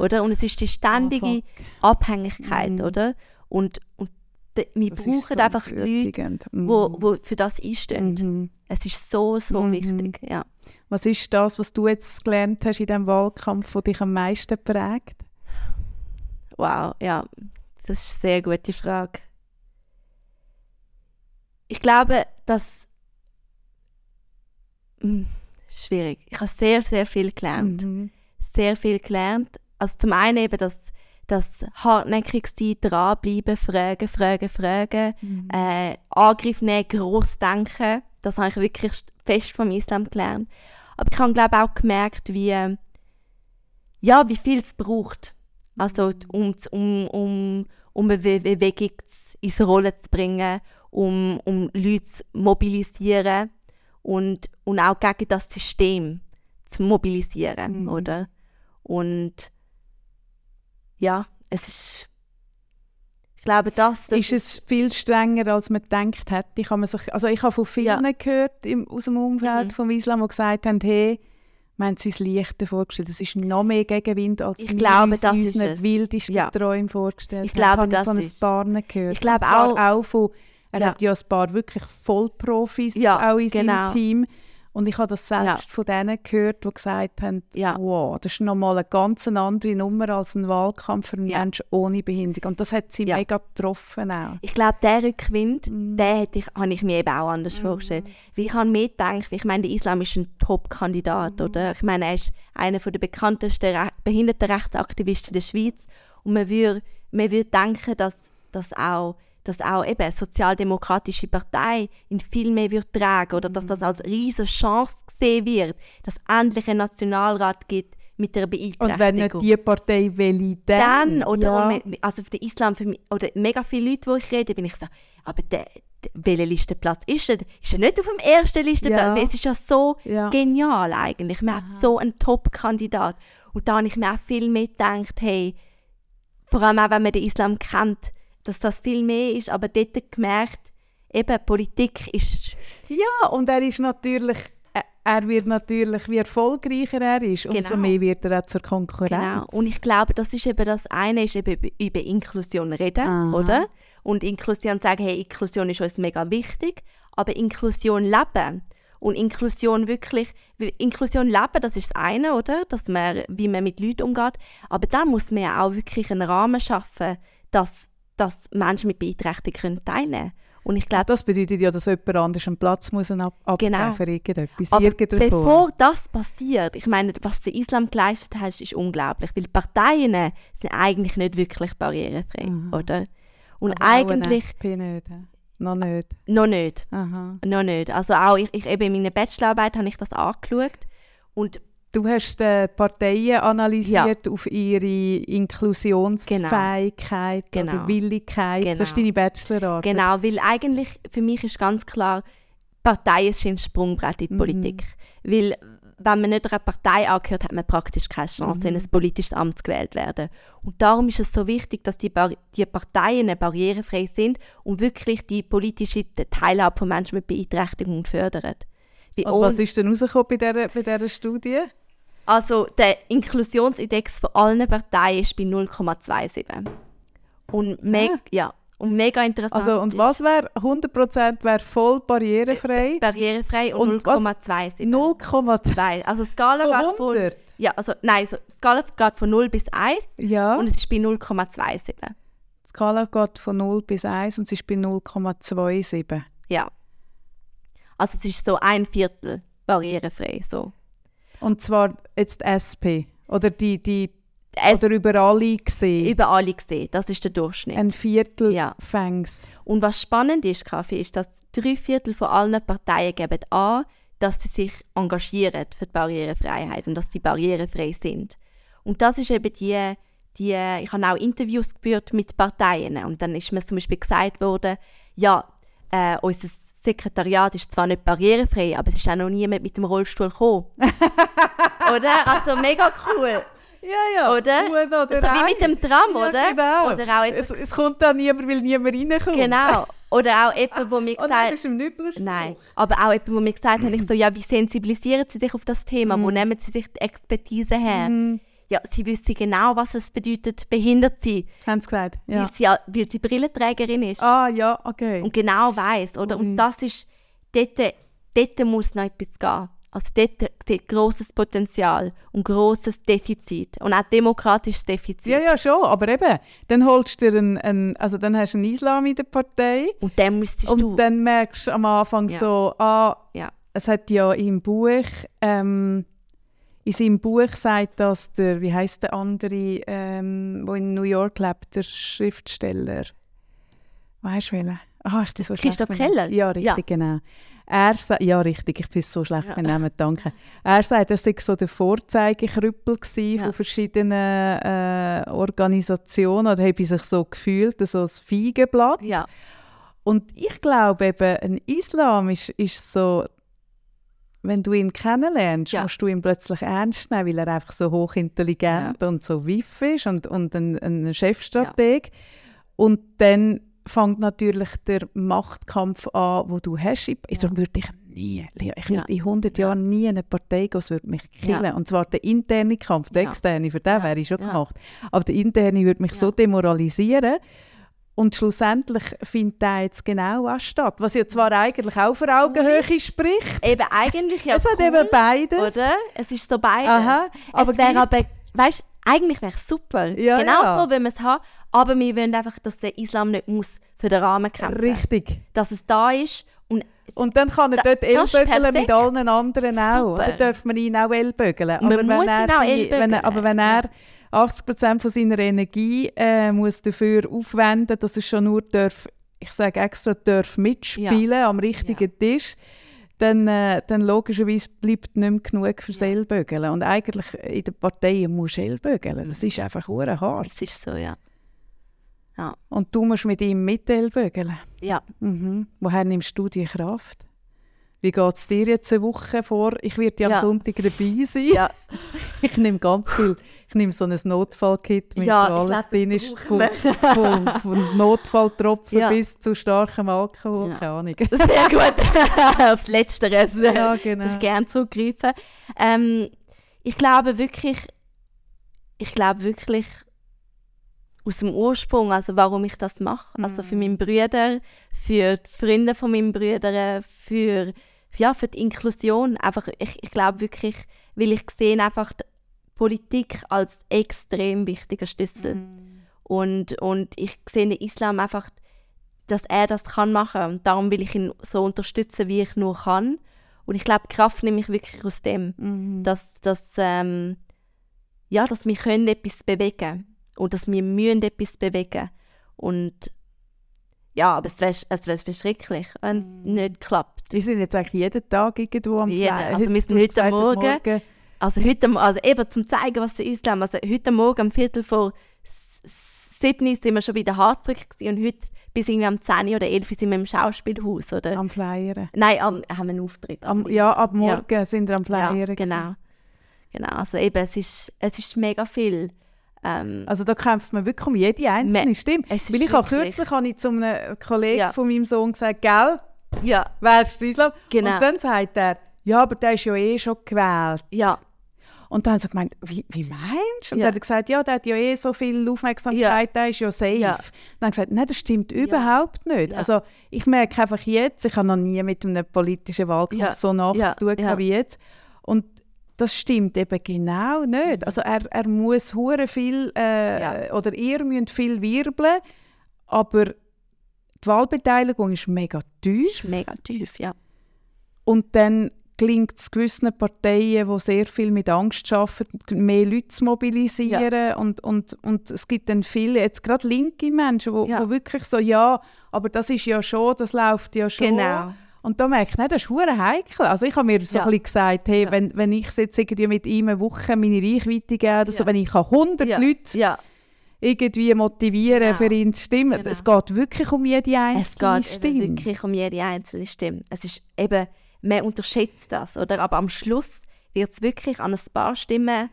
Oder? Und es ist die ständige oh, Abhängigkeit, mhm. oder? Und, und wir das brauchen so einfach Leute, die wo, wo für das einstehen. Mhm. Es ist so, so mhm. wichtig, ja. Was ist das, was du jetzt gelernt hast in diesem Wahlkampf, das dich am meisten prägt? Wow, ja, das ist eine sehr gute Frage. Ich glaube, dass hm, schwierig. Ich habe sehr, sehr viel gelernt. Mhm. Sehr viel gelernt. Also zum einen eben das, das hartnäckig sein, dranbleiben, fragen, fragen, fragen, Mhm. äh, Angriff nehmen, gross denken. Das habe ich wirklich fest vom Islam gelernt. Aber ich habe glaube auch gemerkt, wie, ja, wie viel es braucht. Also um, um, um, um eine Be- Bewegung ins Rollen zu bringen, um, um Leute zu mobilisieren und, und auch gegen das System zu mobilisieren, Mhm. oder? Und ja, es ist, ich glaube, das, das ist es viel strenger, als man gedacht hätte. Kann man sich, also ich habe von vielen gehört im, aus dem Umfeld Mhm. vom Islam, die gesagt haben, hey, wir haben es uns leichter vorgestellt. Es ist noch mehr Gegenwind, als Ich wir glaube, uns das unseren es. wildesten Ja. Träumen vorgestellt Ich glaube, haben. das Habe von ein paar gehört. Ich glaube auch- auch von, er Ja. hat ja ein paar wirklich Vollprofis Ja, auch in genau. seinem Team. Und ich habe das selbst Ja. von denen gehört, die gesagt haben, Ja. wow, das ist nochmal eine ganz andere Nummer als ein Wahlkampf für. Menschen ohne Behinderung. Und das hat sie mega getroffen auch. Ich glaube, der Rückwind, Mhm. den hätte ich, habe ich mir eben auch anders vorgestellt. Weil ich habe mir gedacht, ich meine, der Islam ist ein Top-Kandidat, Mhm. oder? Ich meine, er ist einer der bekanntesten Re Behindertenrechtsaktivisten der Schweiz. Und man würde, man würde denken, dass, dass auch dass auch eben eine sozialdemokratische Partei in viel mehr wird tragen oder dass Mhm. das als riesige Chance gesehen wird, dass es endlich einen Nationalrat gibt mit einer Beeinträchtigung. Und wenn nicht die Partei will, dann, dann, oder ja. also für den Islam, für mich, oder mega viele Leute, die ich rede, bin ich so, aber der, der, welcher Listenplatz ist er? Ist er nicht auf dem ersten Listenplatz? Ja. Es ist ja so Ja. genial eigentlich. Man hat so einen Top-Kandidat. Und da habe ich mir auch viel mehr gedacht, hey, vor allem auch, wenn man den Islam kennt, dass das viel mehr ist, aber dort gemerkt, eben, Politik ist, Ja, und er ist natürlich, er- er wird natürlich, wie erfolgreicher er ist, umso Genau. mehr wird er auch zur Konkurrenz. Genau. Und ich glaube, das ist eben das eine, ist eben über, Inklusion reden, Aha. oder? Und Inklusion sagen, hey, Inklusion ist uns mega wichtig, aber Inklusion leben und Inklusion wirklich, Inklusion leben, das ist das eine, oder? Dass man, wie man mit Leuten umgeht, aber dann muss man ja auch wirklich einen Rahmen schaffen, dass, dass Menschen mit Beeinträchtigung teilnehmen können. Und ich glaube, Das bedeutet ja, dass jemand anders einen Platz muss ab abgeben Genau. für irgendetwas. Aber bevor das passiert, ich meine, was der Islam geleistet hat, ist unglaublich, weil die Parteien sind eigentlich nicht wirklich barrierefrei, Mhm. oder? Und Also eigentlich SP nicht. hä? Noch nicht. noch nicht, Aha. noch nicht. Also auch ich, ich eben in meiner Bachelorarbeit habe ich das angeschaut und Du hast die Parteien analysiert auf ihre Inklusionsfähigkeit Genau. oder Willigkeit. Das ist Genau. deine Bachelorarbeit. genau, weil eigentlich für mich ist ganz klar, Parteien sind Sprungbrett in die Mhm. Politik, weil wenn man nicht einer Partei angehört, hat man praktisch keine Chance, Mhm. in ein politisches Amt gewählt werden. Und darum ist es so wichtig, dass die, Bar die Parteien barrierefrei sind und wirklich die politische Teilhabe von Menschen mit Beeinträchtigung fördern. Und was ist denn rausgekommen bei dieser, bei dieser Studie? Also der Inklusionsindex von allen Parteien ist bei 0,27. Und, meg Ah. ja, und mega interessant Also, und was wäre? 100% wäre voll barrierefrei. barrierefrei und, Und was? 0,27. 0,2 Zwei. Also die Skala von geht von 100? ja, also nein, so, Skala geht von 0 bis 1 Ja, und es ist bei 0,27. die Skala geht von 0 bis 1 und sie ist bei 0,27. Ja. Also es ist so ein Viertel barrierefrei. So. Und zwar jetzt die SP. Oder die, die Es oder über alle gesehen. über alle gesehen, das ist der Durchschnitt. Ein Viertel Ja. fängs. Und was spannend ist, Kaffee, ist, dass drei Viertel von allen Parteien geben an, dass sie sich engagieren für die Barrierefreiheit und dass sie barrierefrei sind. Und das ist eben die, die ich habe auch Interviews geführt mit Parteien und dann ist mir zum Beispiel gesagt worden, ja, äh, unser Sekretariat ist zwar nicht barrierefrei, aber es ist auch noch niemand mit dem Rollstuhl gekommen. oder? Also mega cool. Ja, ja. Oder? Oder So wie mit dem Tram, Ja, oder? genau. Oder auch Es, es kommt da niemand, weil niemand reinkommt. Genau. Oder auch jemand, wo mir Oh nein, gesagt das ist im Nübelspruch. Nein, aber auch jemand, der mir gesagt hat, ich so, ja, wie sensibilisieren Sie sich auf das Thema? Wo nehmen Sie sich die Expertise her? Mhm. Ja, Sie wissen genau, was es bedeutet, behindert sie, Haben sie gesagt? Ja. weil, sie, ja- weil sie Brillenträgerin ist Ah, ja, okay. und genau weiß, oder? Ui. Und das ist, dort, dort muss noch etwas gehen. Also dort sieht grosses Potenzial und grosses Defizit und auch demokratisches Defizit. Ja, ja, schon, aber eben, dann holst du dir einen, einen also dann hast du einen Islam in der Partei Und dann müsstest und du... dann merkst du am Anfang Ja. so, ah, Ja. es hat ja im Buch, ähm, in seinem Buch sagt das der, wie heißt der andere, ähm, wo in New York lebt, der Schriftsteller, weißt du welchen? Ah, ich bin so schlecht Christoph Namen. Keller? Ja, richtig, Ja. genau. Er ja, richtig, ich bin so schlecht Ja. Namen, danke. Er sagt, er sei so der Vorzeigekrüppel Ja. von verschiedenen äh, Organisationen oder habe sich so gefühlt, so ein Feigenblatt. Ja, Und ich glaube eben, ein Islam ist, ist so, wenn du ihn kennenlernst, Ja. musst du ihn plötzlich ernst nehmen, weil er einfach so hochintelligent und so wiff ist und, und ein, ein Chefstrateg. Und dann fängt natürlich der Machtkampf an, wo du hast. Ich, Ja. Darum würde ich nie, ich würde Ja. in 100 Ja. Jahren nie in eine Partei gehen, es würde mich killen. Ja. Und zwar der interne Kampf, der Ja. externe, für den Ja. wäre ich schon Ja. gemacht. Aber der interne würde mich Ja. so demoralisieren. Und schlussendlich findet der jetzt genau was statt. Was ja zwar eigentlich auch für Augenhöhe spricht. eben eigentlich ja es hat cool, eben beides. oder? Es ist so beides. Aha, aber es wäre aber, weißt eigentlich wäre es super. Ja, genau ja. so, wenn wir es haben. Aber wir wollen einfach, dass der Islam nicht muss für den Rahmen kämpfen Richtig. Dass es da ist und Und dann kann er Da- dort Ellbögeln mit allen anderen auch. Super. Dann dürfen wir ihn auch Ellbögeln. Aber wenn muss er. Wenn er, aber wenn er 80% von seiner Energie äh, muss dafür aufwenden dass er schon nur darf, ich sage extra, darf mitspielen am richtigen Tisch, dann, äh, dann logischerweise bleibt nicht mehr genug für Ja. Ellbögeln. Und eigentlich in den Parteien musst du Ellbögeln. Das ist einfach hure hart. es ist so, ja. Und du musst mit ihm mit Ellbögeln. Ja, Mhm. Woher nimmst du die Kraft? Wie geht es dir jetzt eine Woche vor? Ich werde ja, Ja. am Sonntag dabei sein. ja. Ich nehme ganz viel. Ich nehme so ein Notfallkit mit Ja, wo alles drin ist. Von, von, von Notfalltropfen Ja. bis zu starkem Alkohol. Ja. Keine Ahnung. Sehr gut. Aufs Letzteres äh, Ja, darf genau. ich gerne zugreifen. Ähm, ich glaube wirklich, ich glaube wirklich aus dem Ursprung, also warum ich das mache, also für Mhm. meinen Brüder, für die Freunde von meinen Brüdern, für, ja, für die Inklusion, einfach, ich, ich glaube wirklich, weil ich sehe einfach die Politik als extrem wichtiger Schlüssel. Mhm. Und, und ich sehe den Islam einfach, dass er das kann machen und darum will ich ihn so unterstützen, wie ich nur kann. Und ich glaube, Kraft nehme ich wirklich aus dem, Mhm. dass, dass, ähm, ja, dass wir können etwas bewegen und dass wir müssen etwas bewegen. Und ja, aber es wäre es wär, es wär schrecklich, wenn es Mhm. nicht klappt. Wir sind jetzt eigentlich jeden Tag irgendwo am Jeden. Fly. Also wir sind hast heute gesagt, Morgen- Also heute, also eben zum zeigen, was der Islam, also heute Morgen um Viertel vor s- sieben sind wir schon bei der Hartbrücke gewesen und heute bis irgendwie am 10 oder 11 sind wir im Schauspielhaus, oder? Am Flyern. Nein, am, haben wir einen Auftritt. Am, ja, ab morgen sind wir am ja, Flyern. gewesen. genau. Genau, also eben, es ist, es ist mega viel. Ähm, Also da kämpft man wirklich um jede einzelne Me- Stimme. Weil ich wirklich- kürzlich habe ich zu einem Kollegen Ja. von meinem Sohn gesagt, gell, ja, wählst du Islam? Genau. Und dann sagt er, ja, aber der ist ja eh schon gewählt. ja, Und dann habe ich so gemeint, wie, wie meinst du? Und Ja. dann hat er gesagt, ja, der hat ja eh so viel Aufmerksamkeit, der ist ja safe. Ja. Dann habe ich gesagt, nein, das stimmt überhaupt nicht. Ja. Also ich merke einfach jetzt, ich habe noch nie mit einem politischen Wahlkampf Ja. so nah Ja. Ja. wie jetzt. Und das stimmt eben genau nicht. Mhm. Also er, er muss hure viel, äh, Ja. oder ihr müsst viel wirbeln, aber die Wahlbeteiligung ist mega tief. ist mega tief, ja. Und dann gelingt es gewissen Parteien, die sehr viel mit Angst arbeiten, mehr Leute zu mobilisieren. Und, und, und es gibt dann viele, jetzt gerade linke Menschen, die Ja. wirklich so, ja, aber das ist ja schon, das läuft ja schon. Genau. Und da merke ich, nein, das ist hure heikel. Also ich habe mir so Ja. ein bisschen gesagt, hey, Ja. wenn, wenn ich jetzt irgendwie mit ihm eine Woche meine Reichweite gebe, oder so, Ja. wenn ich kann 100 Ja. Leute Ja, irgendwie motivieren, Genau. für ihn zu stimmen, Genau. es geht wirklich um jede einzelne es geht Stimme. wirklich um jede einzelne Stimme. Es ist eben, man unterschätzt das, oder? Aber am Schluss wird es wirklich an ein paar Stimmen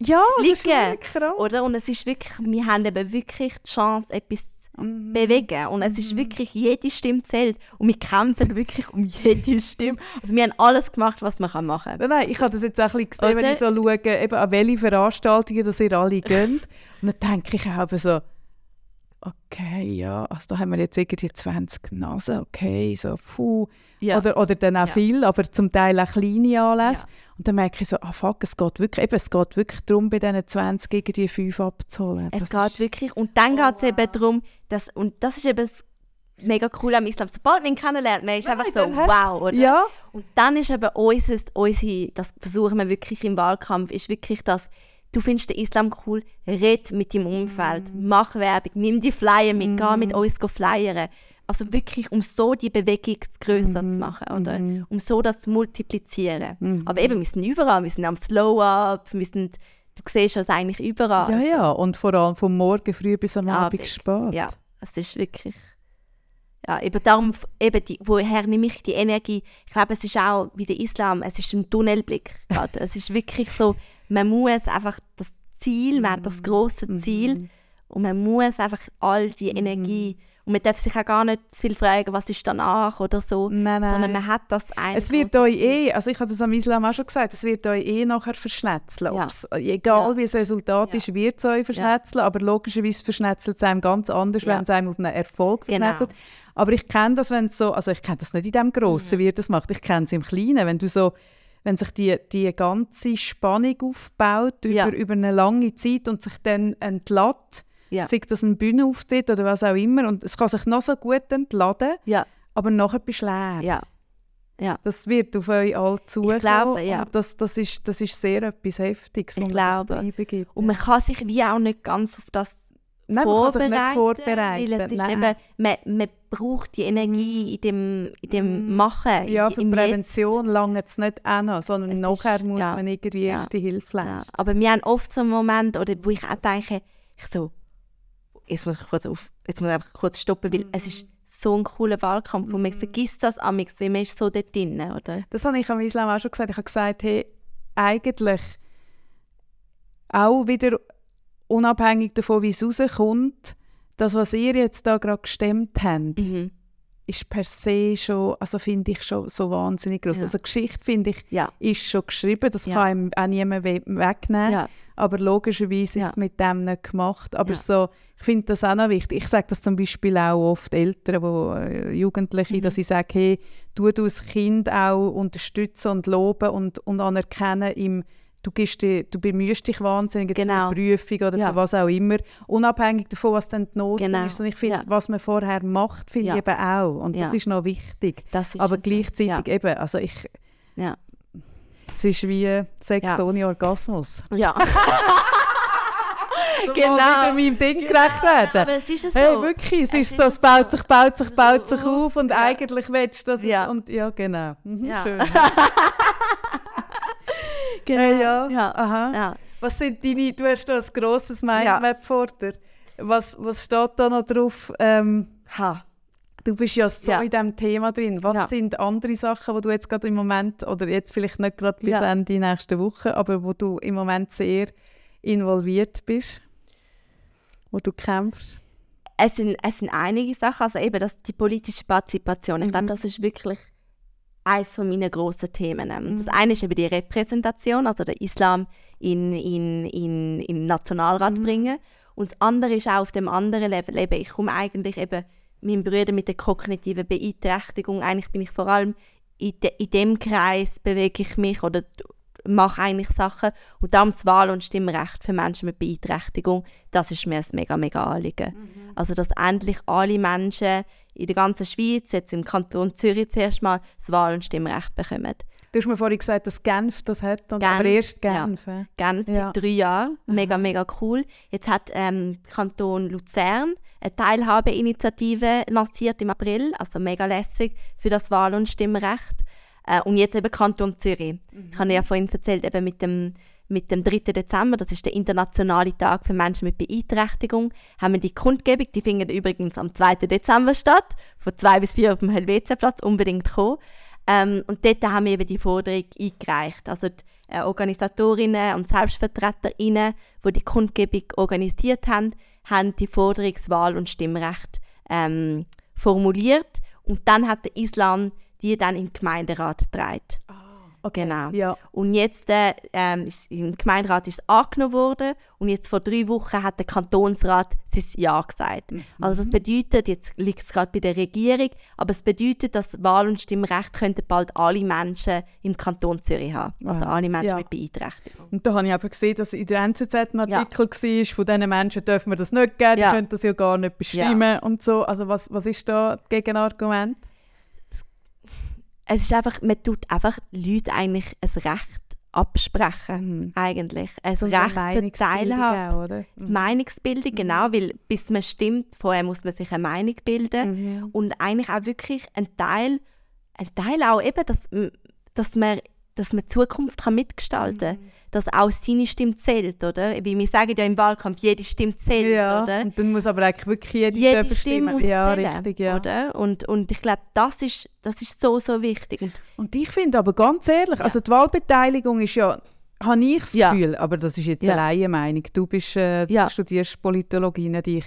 Ja, das ist liegen, krass. Oder? Und es ist wirklich, wir haben eben wirklich die Chance, etwas zu Mhm. bewegen. Und es ist wirklich, jede Stimme zählt. Und wir kämpfen wirklich um jede Stimme. Also wir haben alles gemacht, was man kann machen kann. Nein, nein, ich habe das jetzt auch ein bisschen gesehen, wenn Oder? ich so schaue, eben an welche Veranstaltungen dass ihr alle geht. Und dann denke ich auch so, okay, ja, also da haben wir jetzt irgendwie 20 Nasen, okay, so, puh. Ja. Oder, oder dann auch Ja. viel, aber zum Teil auch kleine Anlässe. Ja. Und dann merke ich so, ah fuck, es geht wirklich, eben, es geht wirklich darum, bei diesen 20 irgendwie 5 abzuholen. Es Das geht wirklich. Und dann Oh, geht es eben wow. darum, dass, und das ist eben mega cool am Islam. Sobald man ihn kennenlernt, man ist Nein, einfach so, wow, oder? Ja, Und dann ist eben unser, unsere, das versuchen wir wirklich im Wahlkampf, ist wirklich das, du findest den Islam cool, red mit deinem Umfeld, Mhm. mach Werbung, nimm die Flyer mit, geh mit uns go flyern. Also wirklich, um so die Bewegung größer Mhm. zu machen, oder? Um so das zu multiplizieren. Aber eben, wir sind überall, wir sind am Slow-Up, wir sind, du siehst das eigentlich überall. ja, ja, und vor allem vom Morgen früh bis am Abend Abend. spät. Ja, es ist wirklich. Ja, eben darum, eben die, woher nehme ich die Energie? Ich glaube, es ist auch wie der Islam, es ist ein Tunnelblick. gerade. es ist wirklich so, man muss einfach das Ziel, man hat das große Mhm. Ziel und man muss einfach all die Energie und man darf sich auch gar nicht zu viel fragen, was ist danach oder so, Nein, nein. sondern man hat das ein Es wird euch eh, also ich habe das am Islam auch schon gesagt, es wird euch eh nachher verschnetzeln. Ja. Ob's, egal Ja. wie das Resultat Ja. ist, wird es euch verschnetzeln, aber logischerweise verschnetzelt es einem ganz anders, wenn es einem auf einen Erfolg Genau. verschnetzelt. Aber ich kenne das, wenn es so, also ich kenne das nicht in dem Grossen, Mhm. wie ihr das macht, ich kenne es im Kleinen, wenn du so wenn sich die, die ganze Spannung aufbaut über, Ja. über eine lange Zeit und sich dann entlädt, Ja. sei das ein Bühnenauftritt oder was auch immer, und es kann sich noch so gut entladen, Ja, aber nachher bist du leer. ja. Ja. Das wird auf euch alle zukommen. glaube, ja. Und das, das, ist, das ist sehr etwas Heftiges, Ich glaube. sich einbegibt. Und man kann sich wie auch nicht ganz auf das Nein, man kann sich nicht vorbereiten, vorbereiten. Weil es ist eben, man, man braucht die Energie in dem, in dem Mhm. Machen. ja, für. Prävention lange es nicht noch, sondern Es nachher ist- muss ja. man irgendwie Ja. erste Hilfe leisten. Ja, aber wir haben oft so einen Moment, oder wo ich auch denke, ich so, jetzt muss ich kurz auf, jetzt muss ich einfach kurz stoppen, weil es ist so ein cooler Wahlkampf und man vergisst das amix, weil man ist so dort drin, oder? Das habe ich am Islam auch schon gesagt. Ich habe gesagt, hey, eigentlich auch wieder unabhängig davon, wie es rauskommt, das, was ihr jetzt da gerade gestemmt habt, Mhm. ist per se schon, also finde ich schon so wahnsinnig groß. Ja. Also Geschichte, finde ich, Ja. ist schon geschrieben, das Ja. kann einem auch niemand we wegnehmen. Aber logischerweise ist es mit dem nicht gemacht. Aber so, ich finde das auch noch wichtig. Ich sage das zum Beispiel auch oft Eltern, wo, äh, Jugendliche, Mhm. dass ich sage, hey, du das Kind auch unterstützen und loben und, und anerkennen im Du, gibst die, du bemühst dich wahnsinnig jetzt Genau. für eine Prüfung oder Ja. für was auch immer, unabhängig davon, was dann die Note Genau. ist. Und ich finde, Ja. was man vorher macht, finde Ja. ich eben auch. Und das ist noch wichtig. Ist Aber gleichzeitig eben, also ich, es ist wie Sex ohne Orgasmus. Ja. So Genau. wieder meinem Ding gerecht werden. Aber es ist es Hey, so. wirklich, es, Es ist ist so, es baut sich, baut sich, baut sich auf und ja. eigentlich willst du das. Ja. Und, ja, genau. Mhm, Ja. Schön. Genau. Hey, ja. Ja. Aha. Ja. Was sind deine, du hast da ein grosses. Mindmap vor dir. Was, was steht da noch drauf? Ähm, Ha. du bist ja so in diesem Thema drin. Was sind andere Sachen, wo du jetzt gerade im Moment, oder jetzt vielleicht nicht gerade bis. Ende nächste Woche, aber wo du im Moment sehr involviert bist? Wo du kämpfst? es sind, es sind einige Sachen, also eben das, die politische Partizipation. Ich Mhm. glaube, das ist wirklich eines von meinen grossen Themen. Mhm. Das eine ist eben die Repräsentation, also der Islam in in, in, in den Nationalrat Mhm. bringen. Und das andere ist auch auf dem anderen Level, eben, ich komme eigentlich eben meinen Brüdern mit der kognitiven Beeinträchtigung, eigentlich bin ich vor allem in, de, in dem Kreis bewege ich mich oder mache eigentlich Sachen und darum das Wahl- und Stimmrecht für Menschen mit Beeinträchtigung, das ist mir ein mega, mega Anliegen. Also, dass endlich alle Menschen in der ganzen Schweiz, jetzt im Kanton Zürich zuerst mal, das Wahl- und Stimmrecht bekommen. Du hast mir vorhin gesagt, dass Genf das hat, und Genf, aber erst. Genf. Ja. Genf Ja. seit drei Jahren. Mega, mega cool. Jetzt hat ähm, Kanton Luzern eine Teilhabeinitiative lanciert im April, also mega lässig, für das Wahl- und Stimmrecht. Äh, und jetzt eben Kanton Zürich. Ich habe ja vorhin erzählt, eben mit dem, mit dem 3. Dezember, das ist der internationale Tag für Menschen mit Beeinträchtigung, haben wir die Kundgebung, die findet übrigens am 2. Dezember statt, von 2 bis 4 auf dem Helvetiaplatz, unbedingt kommen. Ähm, und dort haben wir eben die Forderung eingereicht. Also die äh, Organisatorinnen und Selbstvertreterinnen, die die Kundgebung organisiert haben, haben die Forderung das Wahl- und Stimmrecht ähm, formuliert. Und dann hat der Islam die dann im Gemeinderat getragen. Genau. Ja. Und jetzt äh, ähm, ist, im Gemeinderat ist es angenommen worden und jetzt vor drei Wochen hat der Kantonsrat sein Ja gesagt. Mhm. Also das bedeutet, jetzt liegt es gerade bei der Regierung, aber es bedeutet, dass Wahl- und Stimmrecht könnten bald alle Menschen im Kanton Zürich haben. Also Wow. alle Menschen Ja. mit Beeinträchtigung. Und da habe ich aber gesehen, dass in der NZZ ein Artikel war, von diesen Menschen dürfen wir das nicht geben, Ja. die können das ja gar nicht bestimmen und so. Also was, was ist da das Gegenargument? Es ist einfach, man tut einfach Leuten eigentlich ein Recht absprechen, Mhm. eigentlich. Ein So Recht für Teilhabe. auch, oder? Mhm. Meinungsbildung, genau, weil bis man stimmt, vorher muss man sich eine Meinung bilden. Mhm. Und eigentlich auch wirklich ein Teil, ein Teil auch eben, dass, dass man dass man die Zukunft kann mitgestalten kann. Dass auch seine Stimme zählt, oder? Wie wir sagen ja im Wahlkampf, jede Stimme zählt, Ja, oder? und dann muss aber eigentlich wirklich jede, Jede Stimme muss Ja, zählen, richtig, ja. oder? Und, und ich glaube, das ist, das ist so, so wichtig. Und Und ich finde aber ganz ehrlich, also die Wahlbeteiligung ist ja, habe ich das Ja. Gefühl, aber das ist jetzt Ja. eine Laienmeinung, du bist, äh, Ja. du studierst Politologie, nicht ich.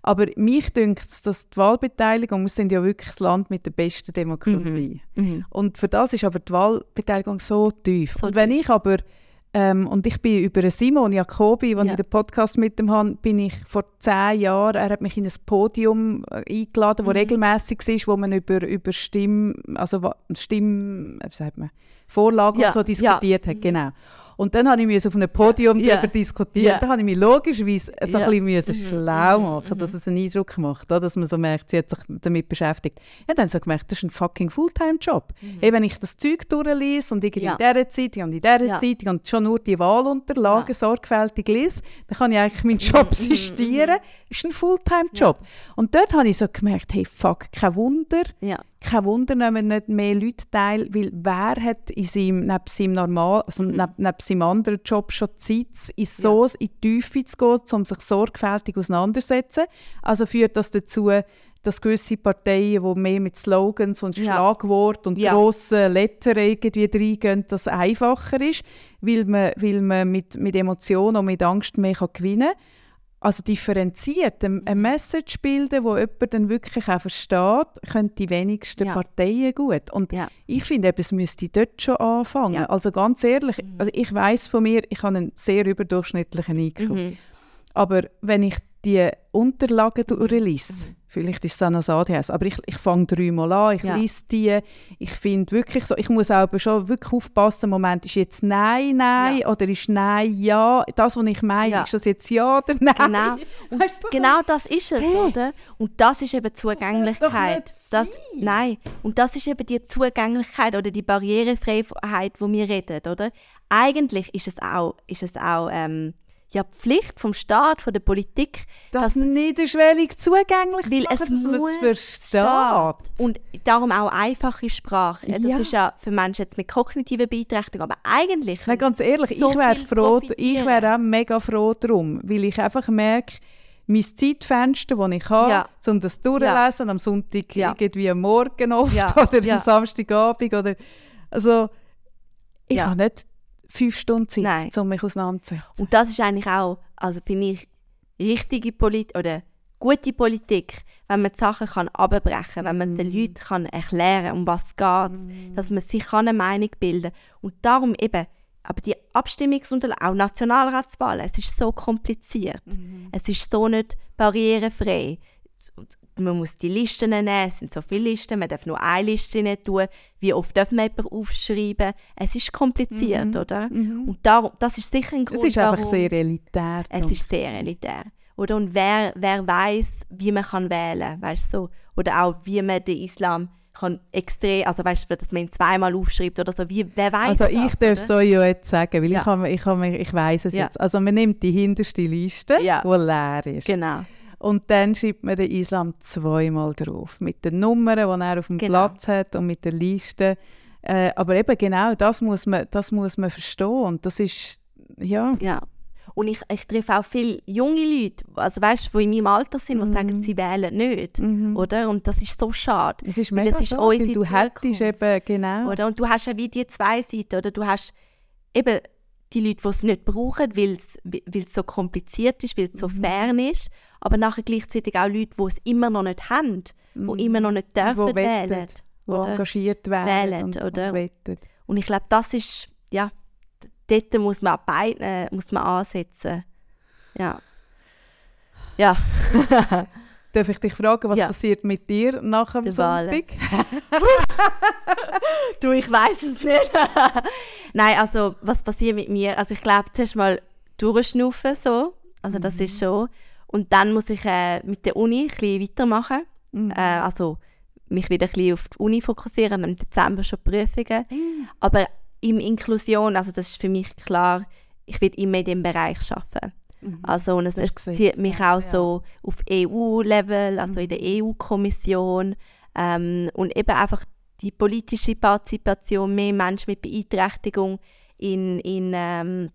Aber mich dünkt es, dass die Wahlbeteiligung, wir sind ja wirklich das Land mit der besten Demokratie. Und für das ist aber die Wahlbeteiligung so tief. So und wenn ich aber, ähm, und ich bin über Simon Jacobi, als Ja. ich den Podcast mit ihm habe, bin ich vor zehn Jahren, er hat mich in ein Podium äh, eingeladen, wo Mhm. regelmäßig ist, wo man über, über Stimm, also Stimm, wie sagt man, Vorlagen Ja, und so ja. diskutiert hat, genau. Und dann habe ich mich auf einem Podium Ja. darüber diskutiert. Ja. Da habe ich mich logischerweise so Ja. ein bisschen Mhm, schlau mhm, machen, dass es einen Eindruck macht, dass man so merkt, sie hat sich damit beschäftigt. Ja, dann so gemerkt, das ist ein fucking Fulltime-Job. Eben, wenn ich das Zeug durchlese und irgendwie Mhm. Ja. in dieser Zeitung und in dieser Ja. Zeitung und schon nur die Wahlunterlagen Ja. sorgfältig lese, dann kann ich eigentlich meinen Job Mhm, sistieren. Das ist ein Fulltime-Job. Und dort habe ich so gemerkt, hey, fuck, kein Wunder, ja. Kein Wunder nehmen nicht mehr Leute teil, weil wer hat in seinem, neben seinem normal, also Mhm. neben, neben seinem anderen Job schon Zeit, in so in die Tiefe zu gehen, um sich sorgfältig auseinanderzusetzen. Also führt das dazu, dass gewisse Parteien, die mehr mit Slogans und Ja. Schlagwort und Ja. grossen Lettern irgendwie reingehen, das einfacher ist, weil man, weil man mit, mit Emotionen und mit Angst mehr kann gewinnen kann also differenziert eine, Mhm. Message bilden, wo jemand dann wirklich auch versteht, können die wenigsten Ja. Parteien gut. Und Ja. ich finde, es müsste dort schon anfangen. Ja. Also ganz ehrlich, also ich weiß von mir, ich habe einen sehr überdurchschnittlichen IQ. Mhm. Aber wenn ich die Unterlagen durchlese, vielleicht ist es auch noch das ADHS, aber ich, ich fange dreimal an, ich Ja. lese die, ich finde wirklich so, ich muss aber schon wirklich aufpassen, im Moment ist jetzt Nein, Nein Ja. oder ist Nein, Ja. Das, was ich meine, Ja. ist das jetzt Ja oder Nein? Genau. Und Weißt du, genau das ist es, Hey. oder? Und das ist eben Zugänglichkeit. Das, sein. nein. Und das ist eben die Zugänglichkeit oder die Barrierefreiheit, wo wir reden, oder? Eigentlich ist es auch, ist es auch ähm, ja, die Pflicht vom Staat, von der Politik, das dass- niederschwellig zugänglich weil machen, es dass man es versteht. Und darum auch einfache Sprache. Das Ja. ist ja für Menschen jetzt mit kognitiven Beeinträchtigungen, aber eigentlich... Nein, ganz ehrlich, so ich wäre froh, ich wäre auch mega froh darum, weil ich einfach merke, mein Zeitfenster, das ich habe, Ja. um das durchzulesen, am Sonntag Ja. irgendwie am Morgen oft Ja. oder Ja. am Samstagabend oder also ich Ja. habe nicht fünf Stunden Zeit, Nein. um mich auseinanderzusetzen. Und das ist eigentlich auch, also finde ich, richtige Politik oder gute Politik, wenn man die Sachen kann abbrechen, wenn man Mhm. den Leuten kann erklären, um was es geht, dass man sich kann eine Meinung bilden. Und darum eben, aber die Abstimmungsunterlagen, auch Nationalratswahlen, es ist so kompliziert. Mhm. Es ist so nicht barrierefrei. Man muss die Listen nehmen, es sind so viele Listen, man darf nur eine Liste nicht tun. Wie oft darf man jemanden aufschreiben? Es ist kompliziert, oder? Und darum, das ist sicher ein Grund, Mhm. Es ist einfach warum sehr elitär. es ist sehr elitär. Oder? Und wer, wer weiß, wie man kann wählen kann, so. Oder auch, wie man den Islam kann extrem, also weißt du, dass man ihn zweimal aufschreibt oder so, wie, wer weiß Also ich darf so ja jetzt sagen, weil Ja. ich, habe, ich, ich weiß es Ja. jetzt. Also man nimmt die hinterste Liste, Ja. die leer ist. Genau. Und dann schreibt man den Islam zweimal drauf. Mit den Nummern, die er auf dem Genau. Platz hat und mit der Liste. Äh, aber eben genau, das muss, man, das muss man verstehen. Und das ist, ja, Ja. Und ich, ich treffe auch viele junge Leute, also weißt du, die in meinem Alter sind, die Mhm. sagen, sie wählen nicht. Oder? Und das ist so schade. es ist Weil mega es ist schade, weil du hättest eben, genau. Oder? Und du hast ja wie die zwei Seiten. Oder? Du hast eben die Leute, die es nicht brauchen, weil es weil es so kompliziert ist, weil es so Mhm. fern ist. Aber nachher gleichzeitig auch Leute, die es immer noch nicht haben, die immer noch nicht dürfen Mhm. Wo wählen. wettet, die oder? engagiert werden Wählen, und, oder? und. Und ich glaube, das ist, ja, dort muss man beiden äh, muss man ansetzen. Ja. Ja. Darf ich dich fragen, was Ja. passiert mit dir nach dem. Sonntag? du, ich weiß es nicht. Nein, also was passiert mit mir? Also ich glaube, zuerst mal durchschnaufen so. Also das ist schon. Und dann muss ich äh, mit der Uni ein weitermachen. Mhm. Äh, also mich wieder ein bisschen auf die Uni fokussieren, im Dezember schon Prüfungen. Aber in Inklusion, also das ist für mich klar, ich will immer in diesem Bereich arbeiten. Mhm. Also und es, es zieht mich ja, auch so auf EU-Level, also in der EU-Kommission ähm, und eben einfach die politische Partizipation, mehr Menschen mit Beeinträchtigung in, in, ähm,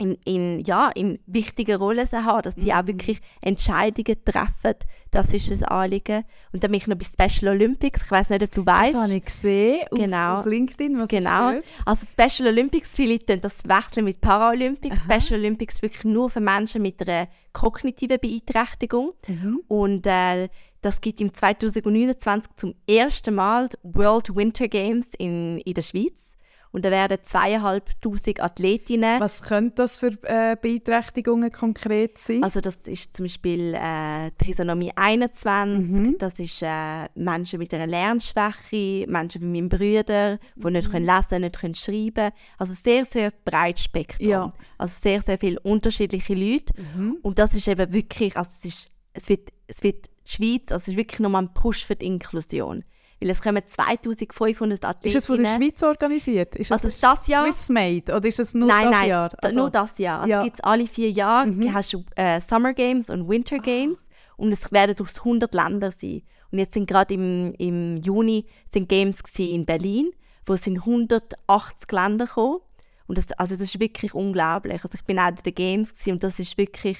in, in, ja, in wichtigen Rollen zu haben, dass die auch wirklich Entscheidungen treffen, das ist ein Anliegen. Und dann bin ich noch bei Special Olympics, ich weiß nicht, ob du Das weißt. habe ich gesehen auf, Genau. auf LinkedIn. Was Genau. Also Special Olympics, viele tun das wechseln mit Paralympics. Aha. Special Olympics wirklich nur für Menschen mit einer kognitiven Beeinträchtigung. Mhm. Und äh, das gibt im 2029 zum ersten Mal die World Winter Games in, in der Schweiz. Und da werden zweieinhalbtausend Athletinnen. Was könnte das für äh, Beeinträchtigungen konkret sein? Also das ist zum Beispiel äh, Trisomie 21, Mhm. das ist äh, Menschen mit einer Lernschwäche, Menschen wie mein Bruder, die nicht können lesen nicht können schreiben Also sehr, sehr breites Spektrum. Ja. Also sehr, sehr viele unterschiedliche Leute. Mhm. Und das ist eben wirklich, also es, ist, es, wird, es wird die Schweiz, also es ist wirklich nochmal ein Push für die Inklusion. Weil es kommen 2500 Athletinnen. Ist es von der Schweiz organisiert? Ist Also es das Jahr- Swiss Made oder ist es nur nein, das nein, Jahr? da- Also- nur das Jahr. Also Ja. es gibt es alle vier Jahre. Mhm. Du hast äh, Summer Games und Winter Games und es werden durch 100 Länder sein. Und jetzt sind gerade im, im Juni sind Games in Berlin, wo es sind 180 Länder gekommen. Und das, also das ist wirklich unglaublich. Also ich bin auch in den Games und das ist wirklich,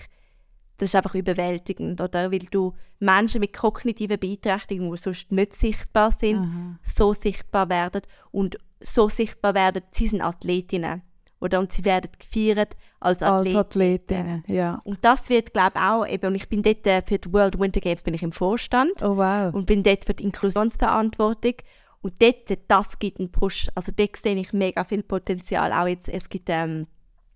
das ist einfach überwältigend, oder? Weil du Menschen mit kognitiven Beeinträchtigungen, die sonst nicht sichtbar sind, Aha. so sichtbar werden und so sichtbar werden, sie sind Athletinnen. Oder? Und sie werden gefeiert als Als Athletinnen. Athletinnen, ja. Und das wird, glaube ich, auch, eben, und ich bin dort äh, für die World Winter Games bin ich im Vorstand Oh wow. und bin dort für die Inklusionsverantwortung. Und dort, das gibt einen Push. Also dort sehe ich mega viel Potenzial. Auch jetzt, es gibt, ähm,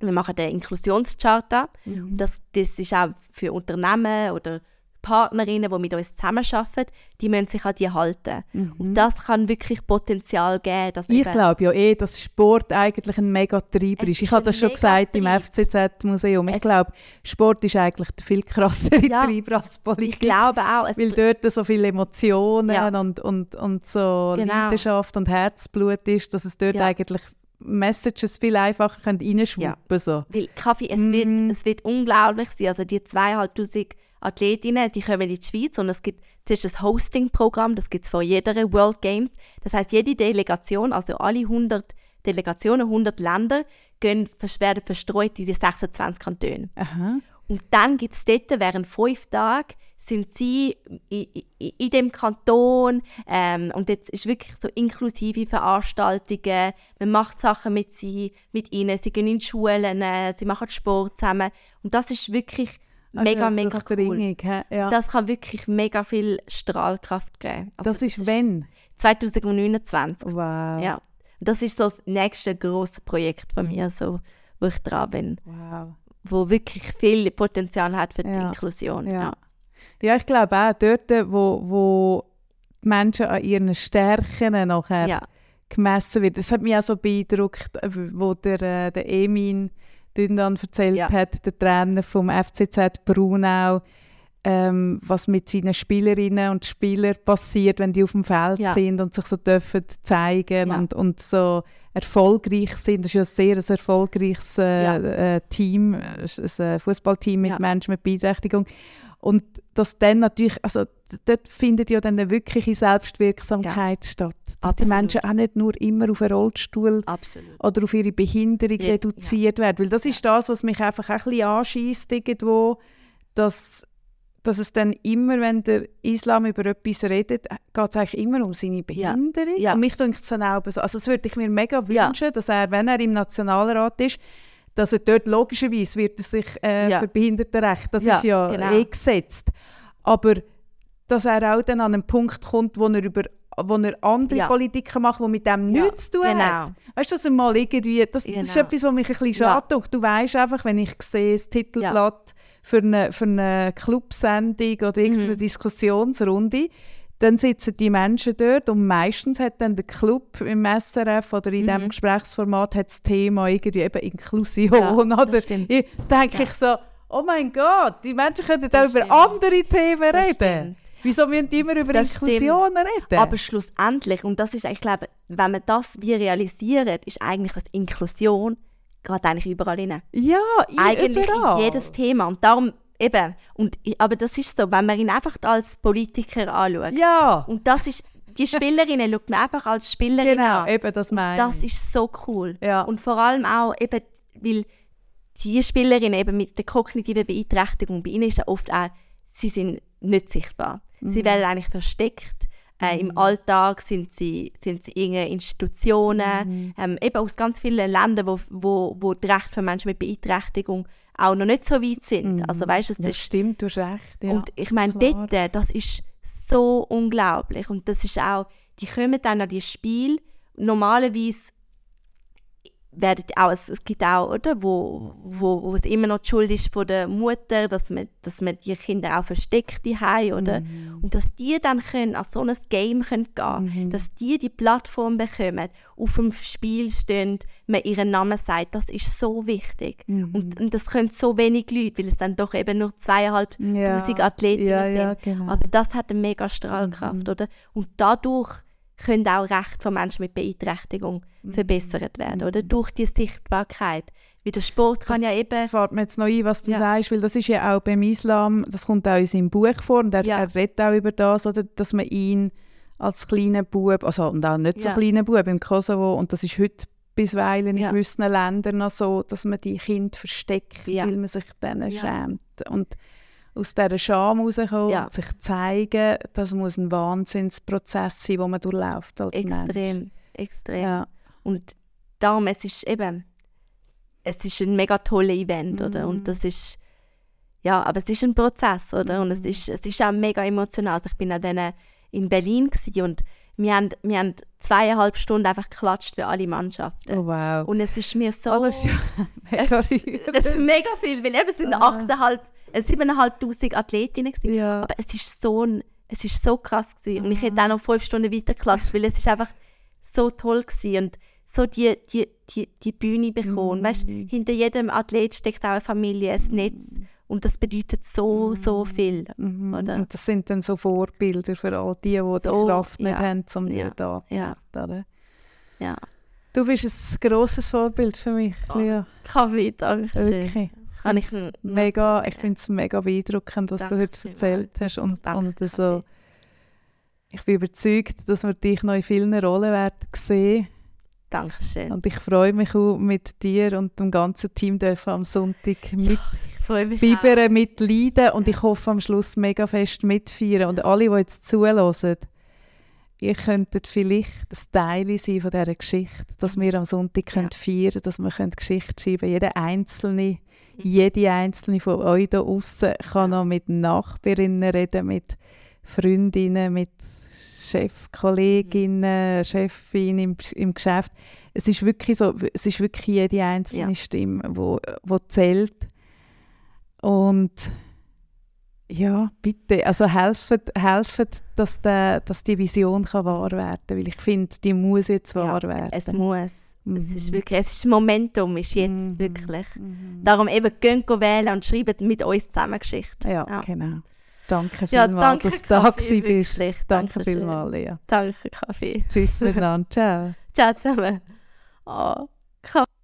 wir machen den Inklusionscharta. Mhm. Das, das ist auch für Unternehmen oder Partnerinnen, die mit uns zusammenarbeiten, die müssen sich an die halten. Und das kann wirklich Potenzial geben. Dass Mhm. Ich glaube ja eh, dass Sport eigentlich ein mega Treiber ist. Ich habe das schon gesagt im. FCZ-Museum. Ich glaube, Sport ist eigentlich der viel krassere Ja. Treiber als Ich Politik. glaube auch. Weil dort so viele Emotionen Ja. und, und, und so Genau. Leidenschaft und Herzblut ist, dass es dort Ja. eigentlich Messages viel einfacher können reinschwuppen so. weil Kaffee, es, Mm. wird, es wird unglaublich sein. Also die zweieinhalbtausend Athletinnen, die kommen in die Schweiz und es gibt zuerst ein Hosting-Programm, das gibt es vor jeder World Games. Das heißt, jede Delegation, also alle 100 Delegationen, 100 Länder, gehen, werden verstreut in die 26 Kantone. Aha. Und dann gibt es dort, während fünf Tagen, sind sie in, in, in dem Kanton ähm, und jetzt ist wirklich so inklusive Veranstaltungen, man macht Sachen mit sie, mit ihnen, sie gehen in die Schulen, äh, sie machen Sport zusammen und das ist wirklich Also mega, mega cool. Ja. Das, Das kann wirklich mega viel Strahlkraft geben. Also ist wenn? 2029. Wow. Ja. Das ist so das nächste große Projekt von mir, so, wo ich dran bin, Wow. wo wirklich viel Potenzial hat für die Ja. Inklusion. Ja. Ja, ich glaube auch, dort, wo, wo die Menschen an ihren Stärken nachher ja. gemessen wird. Das hat mich auch so beeindruckt, äh, wo der, äh, der Emin Dündan erzählt Ja. hat, der Trainer vom FCZ Brunau, ähm, was mit seinen Spielerinnen und Spielern passiert, wenn die auf dem Feld Ja. sind und sich so dürfen zeigen Ja. und, und so erfolgreich sind. Das ist ja ein sehr ein erfolgreiches äh, äh, Team, ein Fußballteam mit. Menschen mit Beeinträchtigung. Und dass dann natürlich, also dort findet ja dann eine wirkliche Selbstwirksamkeit statt. Dass die Absolut. Menschen auch nicht nur immer auf einen Rollstuhl Absolut. oder auf ihre Behinderung Ja, reduziert werden. Weil das ist das, was mich einfach ein bisschen anschießt irgendwo, dass, dass es dann immer, wenn der Islam über etwas redet, geht es eigentlich immer um seine Behinderung. Ja. Und mich denkt es dann auch so, also das würde ich mir mega Ja. wünschen, dass er, wenn er im Nationalrat ist, dass er dort logischerweise wird er sich äh, Ja. für Behindertenrecht, das Ja, ist ja genau. eh gesetzt. Aber dass er auch dann an einen Punkt kommt, wo er über wo er andere Ja. Politiker macht, die mit dem Ja, nichts zu tun genau. hat. Weißt du, dass er mal irgendwie, das, das ist Genau. etwas, was mich ein bisschen Ja. schade tut. Du weißt einfach, wenn ich sehe, das Titelblatt für eine, für eine Clubsendung oder irgendeine Mhm. Diskussionsrunde, dann sitzen die Menschen dort und meistens hat dann der Club im SRF oder in diesem Mhm. Gesprächsformat hat das Thema irgendwie eben Inklusion. Ja, oder stimmt. ich denke Ja. ich so, oh mein Gott, die Menschen können auch über stimmt. andere Themen Das reden. stimmt. Wieso müssen die immer über Das Inklusion reden? Aber schlussendlich, und das ist, ich glaube, wenn man das wie realisiert, ist eigentlich das Inklusion gerade eigentlich überall rein. ja, Eigentlich überall. in jedes Thema. Und darum eben, und, aber das ist so, wenn man ihn einfach als Politiker anschaut, Ja, und das ist, die Spielerinnen schaut man einfach als Spielerin genau, an. eben das meine Das ist so cool. Ja. Und vor allem auch eben, weil die Spielerinnen eben mit der kognitiven Beeinträchtigung, bei ihnen ist ja oft auch, sie sind nicht sichtbar. Sie Mhm. werden eigentlich versteckt. Äh, Im Alltag sind sie, sind sie in Institutionen, Mhm. ähm, eben aus ganz vielen Ländern, wo, wo, wo die Rechte für Menschen mit Beeinträchtigung auch noch nicht so weit sind. Also weißt es. Ja, ist stimmt, du hast recht. Ja. und ich meine, dort, das ist so unglaublich. Und das ist auch, die kommen dann an die Spiel. Normalerweise werden auch, es, gibt auch, oder, wo, wo, wo es immer noch die Schuld ist von der Mutter, dass man, dass man die Kinder auch versteckt haben oder Mhm. und dass die dann können an so ein Game können gehen, Mhm. dass die die Plattform bekommen, auf dem Spiel stehen, man ihren Namen sagt, das ist so wichtig. Mhm. Und, und das können so wenig Leute, weil es dann doch eben nur zweieinhalbtausend ja. Athletinnen ja, sind. ja, genau. Aber das hat eine mega Strahlkraft, Mhm. oder? Und dadurch können auch Rechte von Menschen mit Beeinträchtigung Mhm. verbessert werden, oder? Durch die Sichtbarkeit. Weil der Sport kann Das- ja eben... Das fällt mir jetzt noch ein, was du Ja. sagst, weil das ist ja auch beim Islam, das kommt auch in seinem Buch vor und er, Ja. er redet auch über das, oder, dass man ihn als kleinen Bub, also und auch nicht so Ja. kleinen Bub im Kosovo, und das ist heute bisweilen in Ja. gewissen Ländern noch so, dass man die Kinder versteckt, Ja. weil man sich dann Ja. schämt. Und aus dieser Scham rauskommen, Ja. und sich zeigen, das muss ein Wahnsinnsprozess sein, den man durchläuft als Mensch. Extrem, extrem. Ja. Und darum, es ist eben... Es ist ein mega tolles Event, oder? Mhm. Und das ist... Ja, aber es ist ein Prozess, oder? Und es Mhm. ist, es ist auch mega emotional. Also ich bin an denen in Berlin und wir haben, wir haben zweieinhalb Stunden einfach geklatscht für alle Mannschaften. Oh wow. Und es ist mir so... Oh, das ist ja mega es, es ist mega viel, weil eben es sind Ah. 8.500, äh, 7'500 Athletinnen gewesen. Ja. Aber es ist so, ein, es ist so krass gewesen. Und ich hätte auch noch fünf Stunden weitergeklatscht, weil es ist einfach so toll gewesen. Und so die, die, die, die Bühne bekommen. Mhm. Weißt, hinter jedem Athlet steckt auch eine Familie, ein Netz. Und das bedeutet so, so viel. Mhm. Und das sind dann so Vorbilder für all die, die die So, Kraft nicht ja. haben, um die Ja. da Ja. oder? Ja. Du bist ein grosses Vorbild für mich, Oh, Lea. Kaffee, danke schön. Kann ich mega, ich finde es mega beeindruckend, was Danke du heute erzählt hast. Und, Danke, und so, ich bin überzeugt, dass wir dich noch in vielen Rollen werden sehen. Dankeschön. Und ich freue mich auch mit dir und dem ganzen Team dürfen am Sonntag mit. Biberen mitleiden und ich hoffe am Schluss mega fest mitfeiern. Und alle, die jetzt zuhören, ihr könntet vielleicht ein Teil sein von dieser Geschichte, dass wir am Sonntag Ja. können feiern dass wir können Geschichte schreiben können. Jeder Einzelne, jede Einzelne von euch da außen kann noch mit Nachbarinnen reden, mit Freundinnen, mit Chefkolleginnen, Chefin im, im Geschäft. Es ist wirklich so, es ist wirklich jede einzelne Ja. Stimme, wo, wo zählt. Und ja, bitte, also helfet, helfet dass, der, dass die Vision kann wahr werden kann, weil ich finde, die muss jetzt wahr Ja, werden. Es muss. Es ist Mhm. wirklich, es ist Momentum, ist jetzt Mhm. wirklich. Mhm. Darum eben, geht wählen und schreibt mit uns zusammen Geschichte. Ja, Ja. genau. Danke Ja, vielmals, danke, dass du da Kaffee, bist. Danke Dankeschön. vielmals, Lea. Danke, Kaffee. Tschüss miteinander. Ciao. Ciao zusammen. Oh, Kaffee.